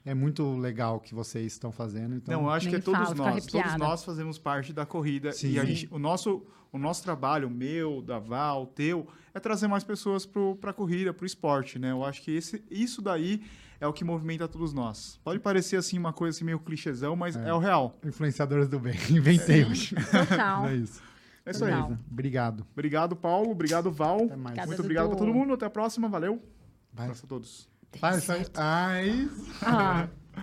É muito legal o que vocês estão fazendo. Então... Não, eu acho Nem que é todos nós. Todos nós fazemos parte da corrida. Sim. E a gente, o, nosso, o nosso trabalho, o meu, da Val, o teu, é trazer mais pessoas para a corrida, para o esporte, né? Eu acho que esse, isso daí é o que movimenta todos nós. Pode parecer assim uma coisa assim, meio clichêzão, mas é, o real. Influenciadores do bem. Inventei hoje. Total. É isso. É isso aí. Obrigado. Obrigado, Paulo. Obrigado, Val. Até mais. Muito obrigado Dudu. para todo mundo. Até a próxima. Valeu. Vai. Abraço a todos. Faz, faz. Ah,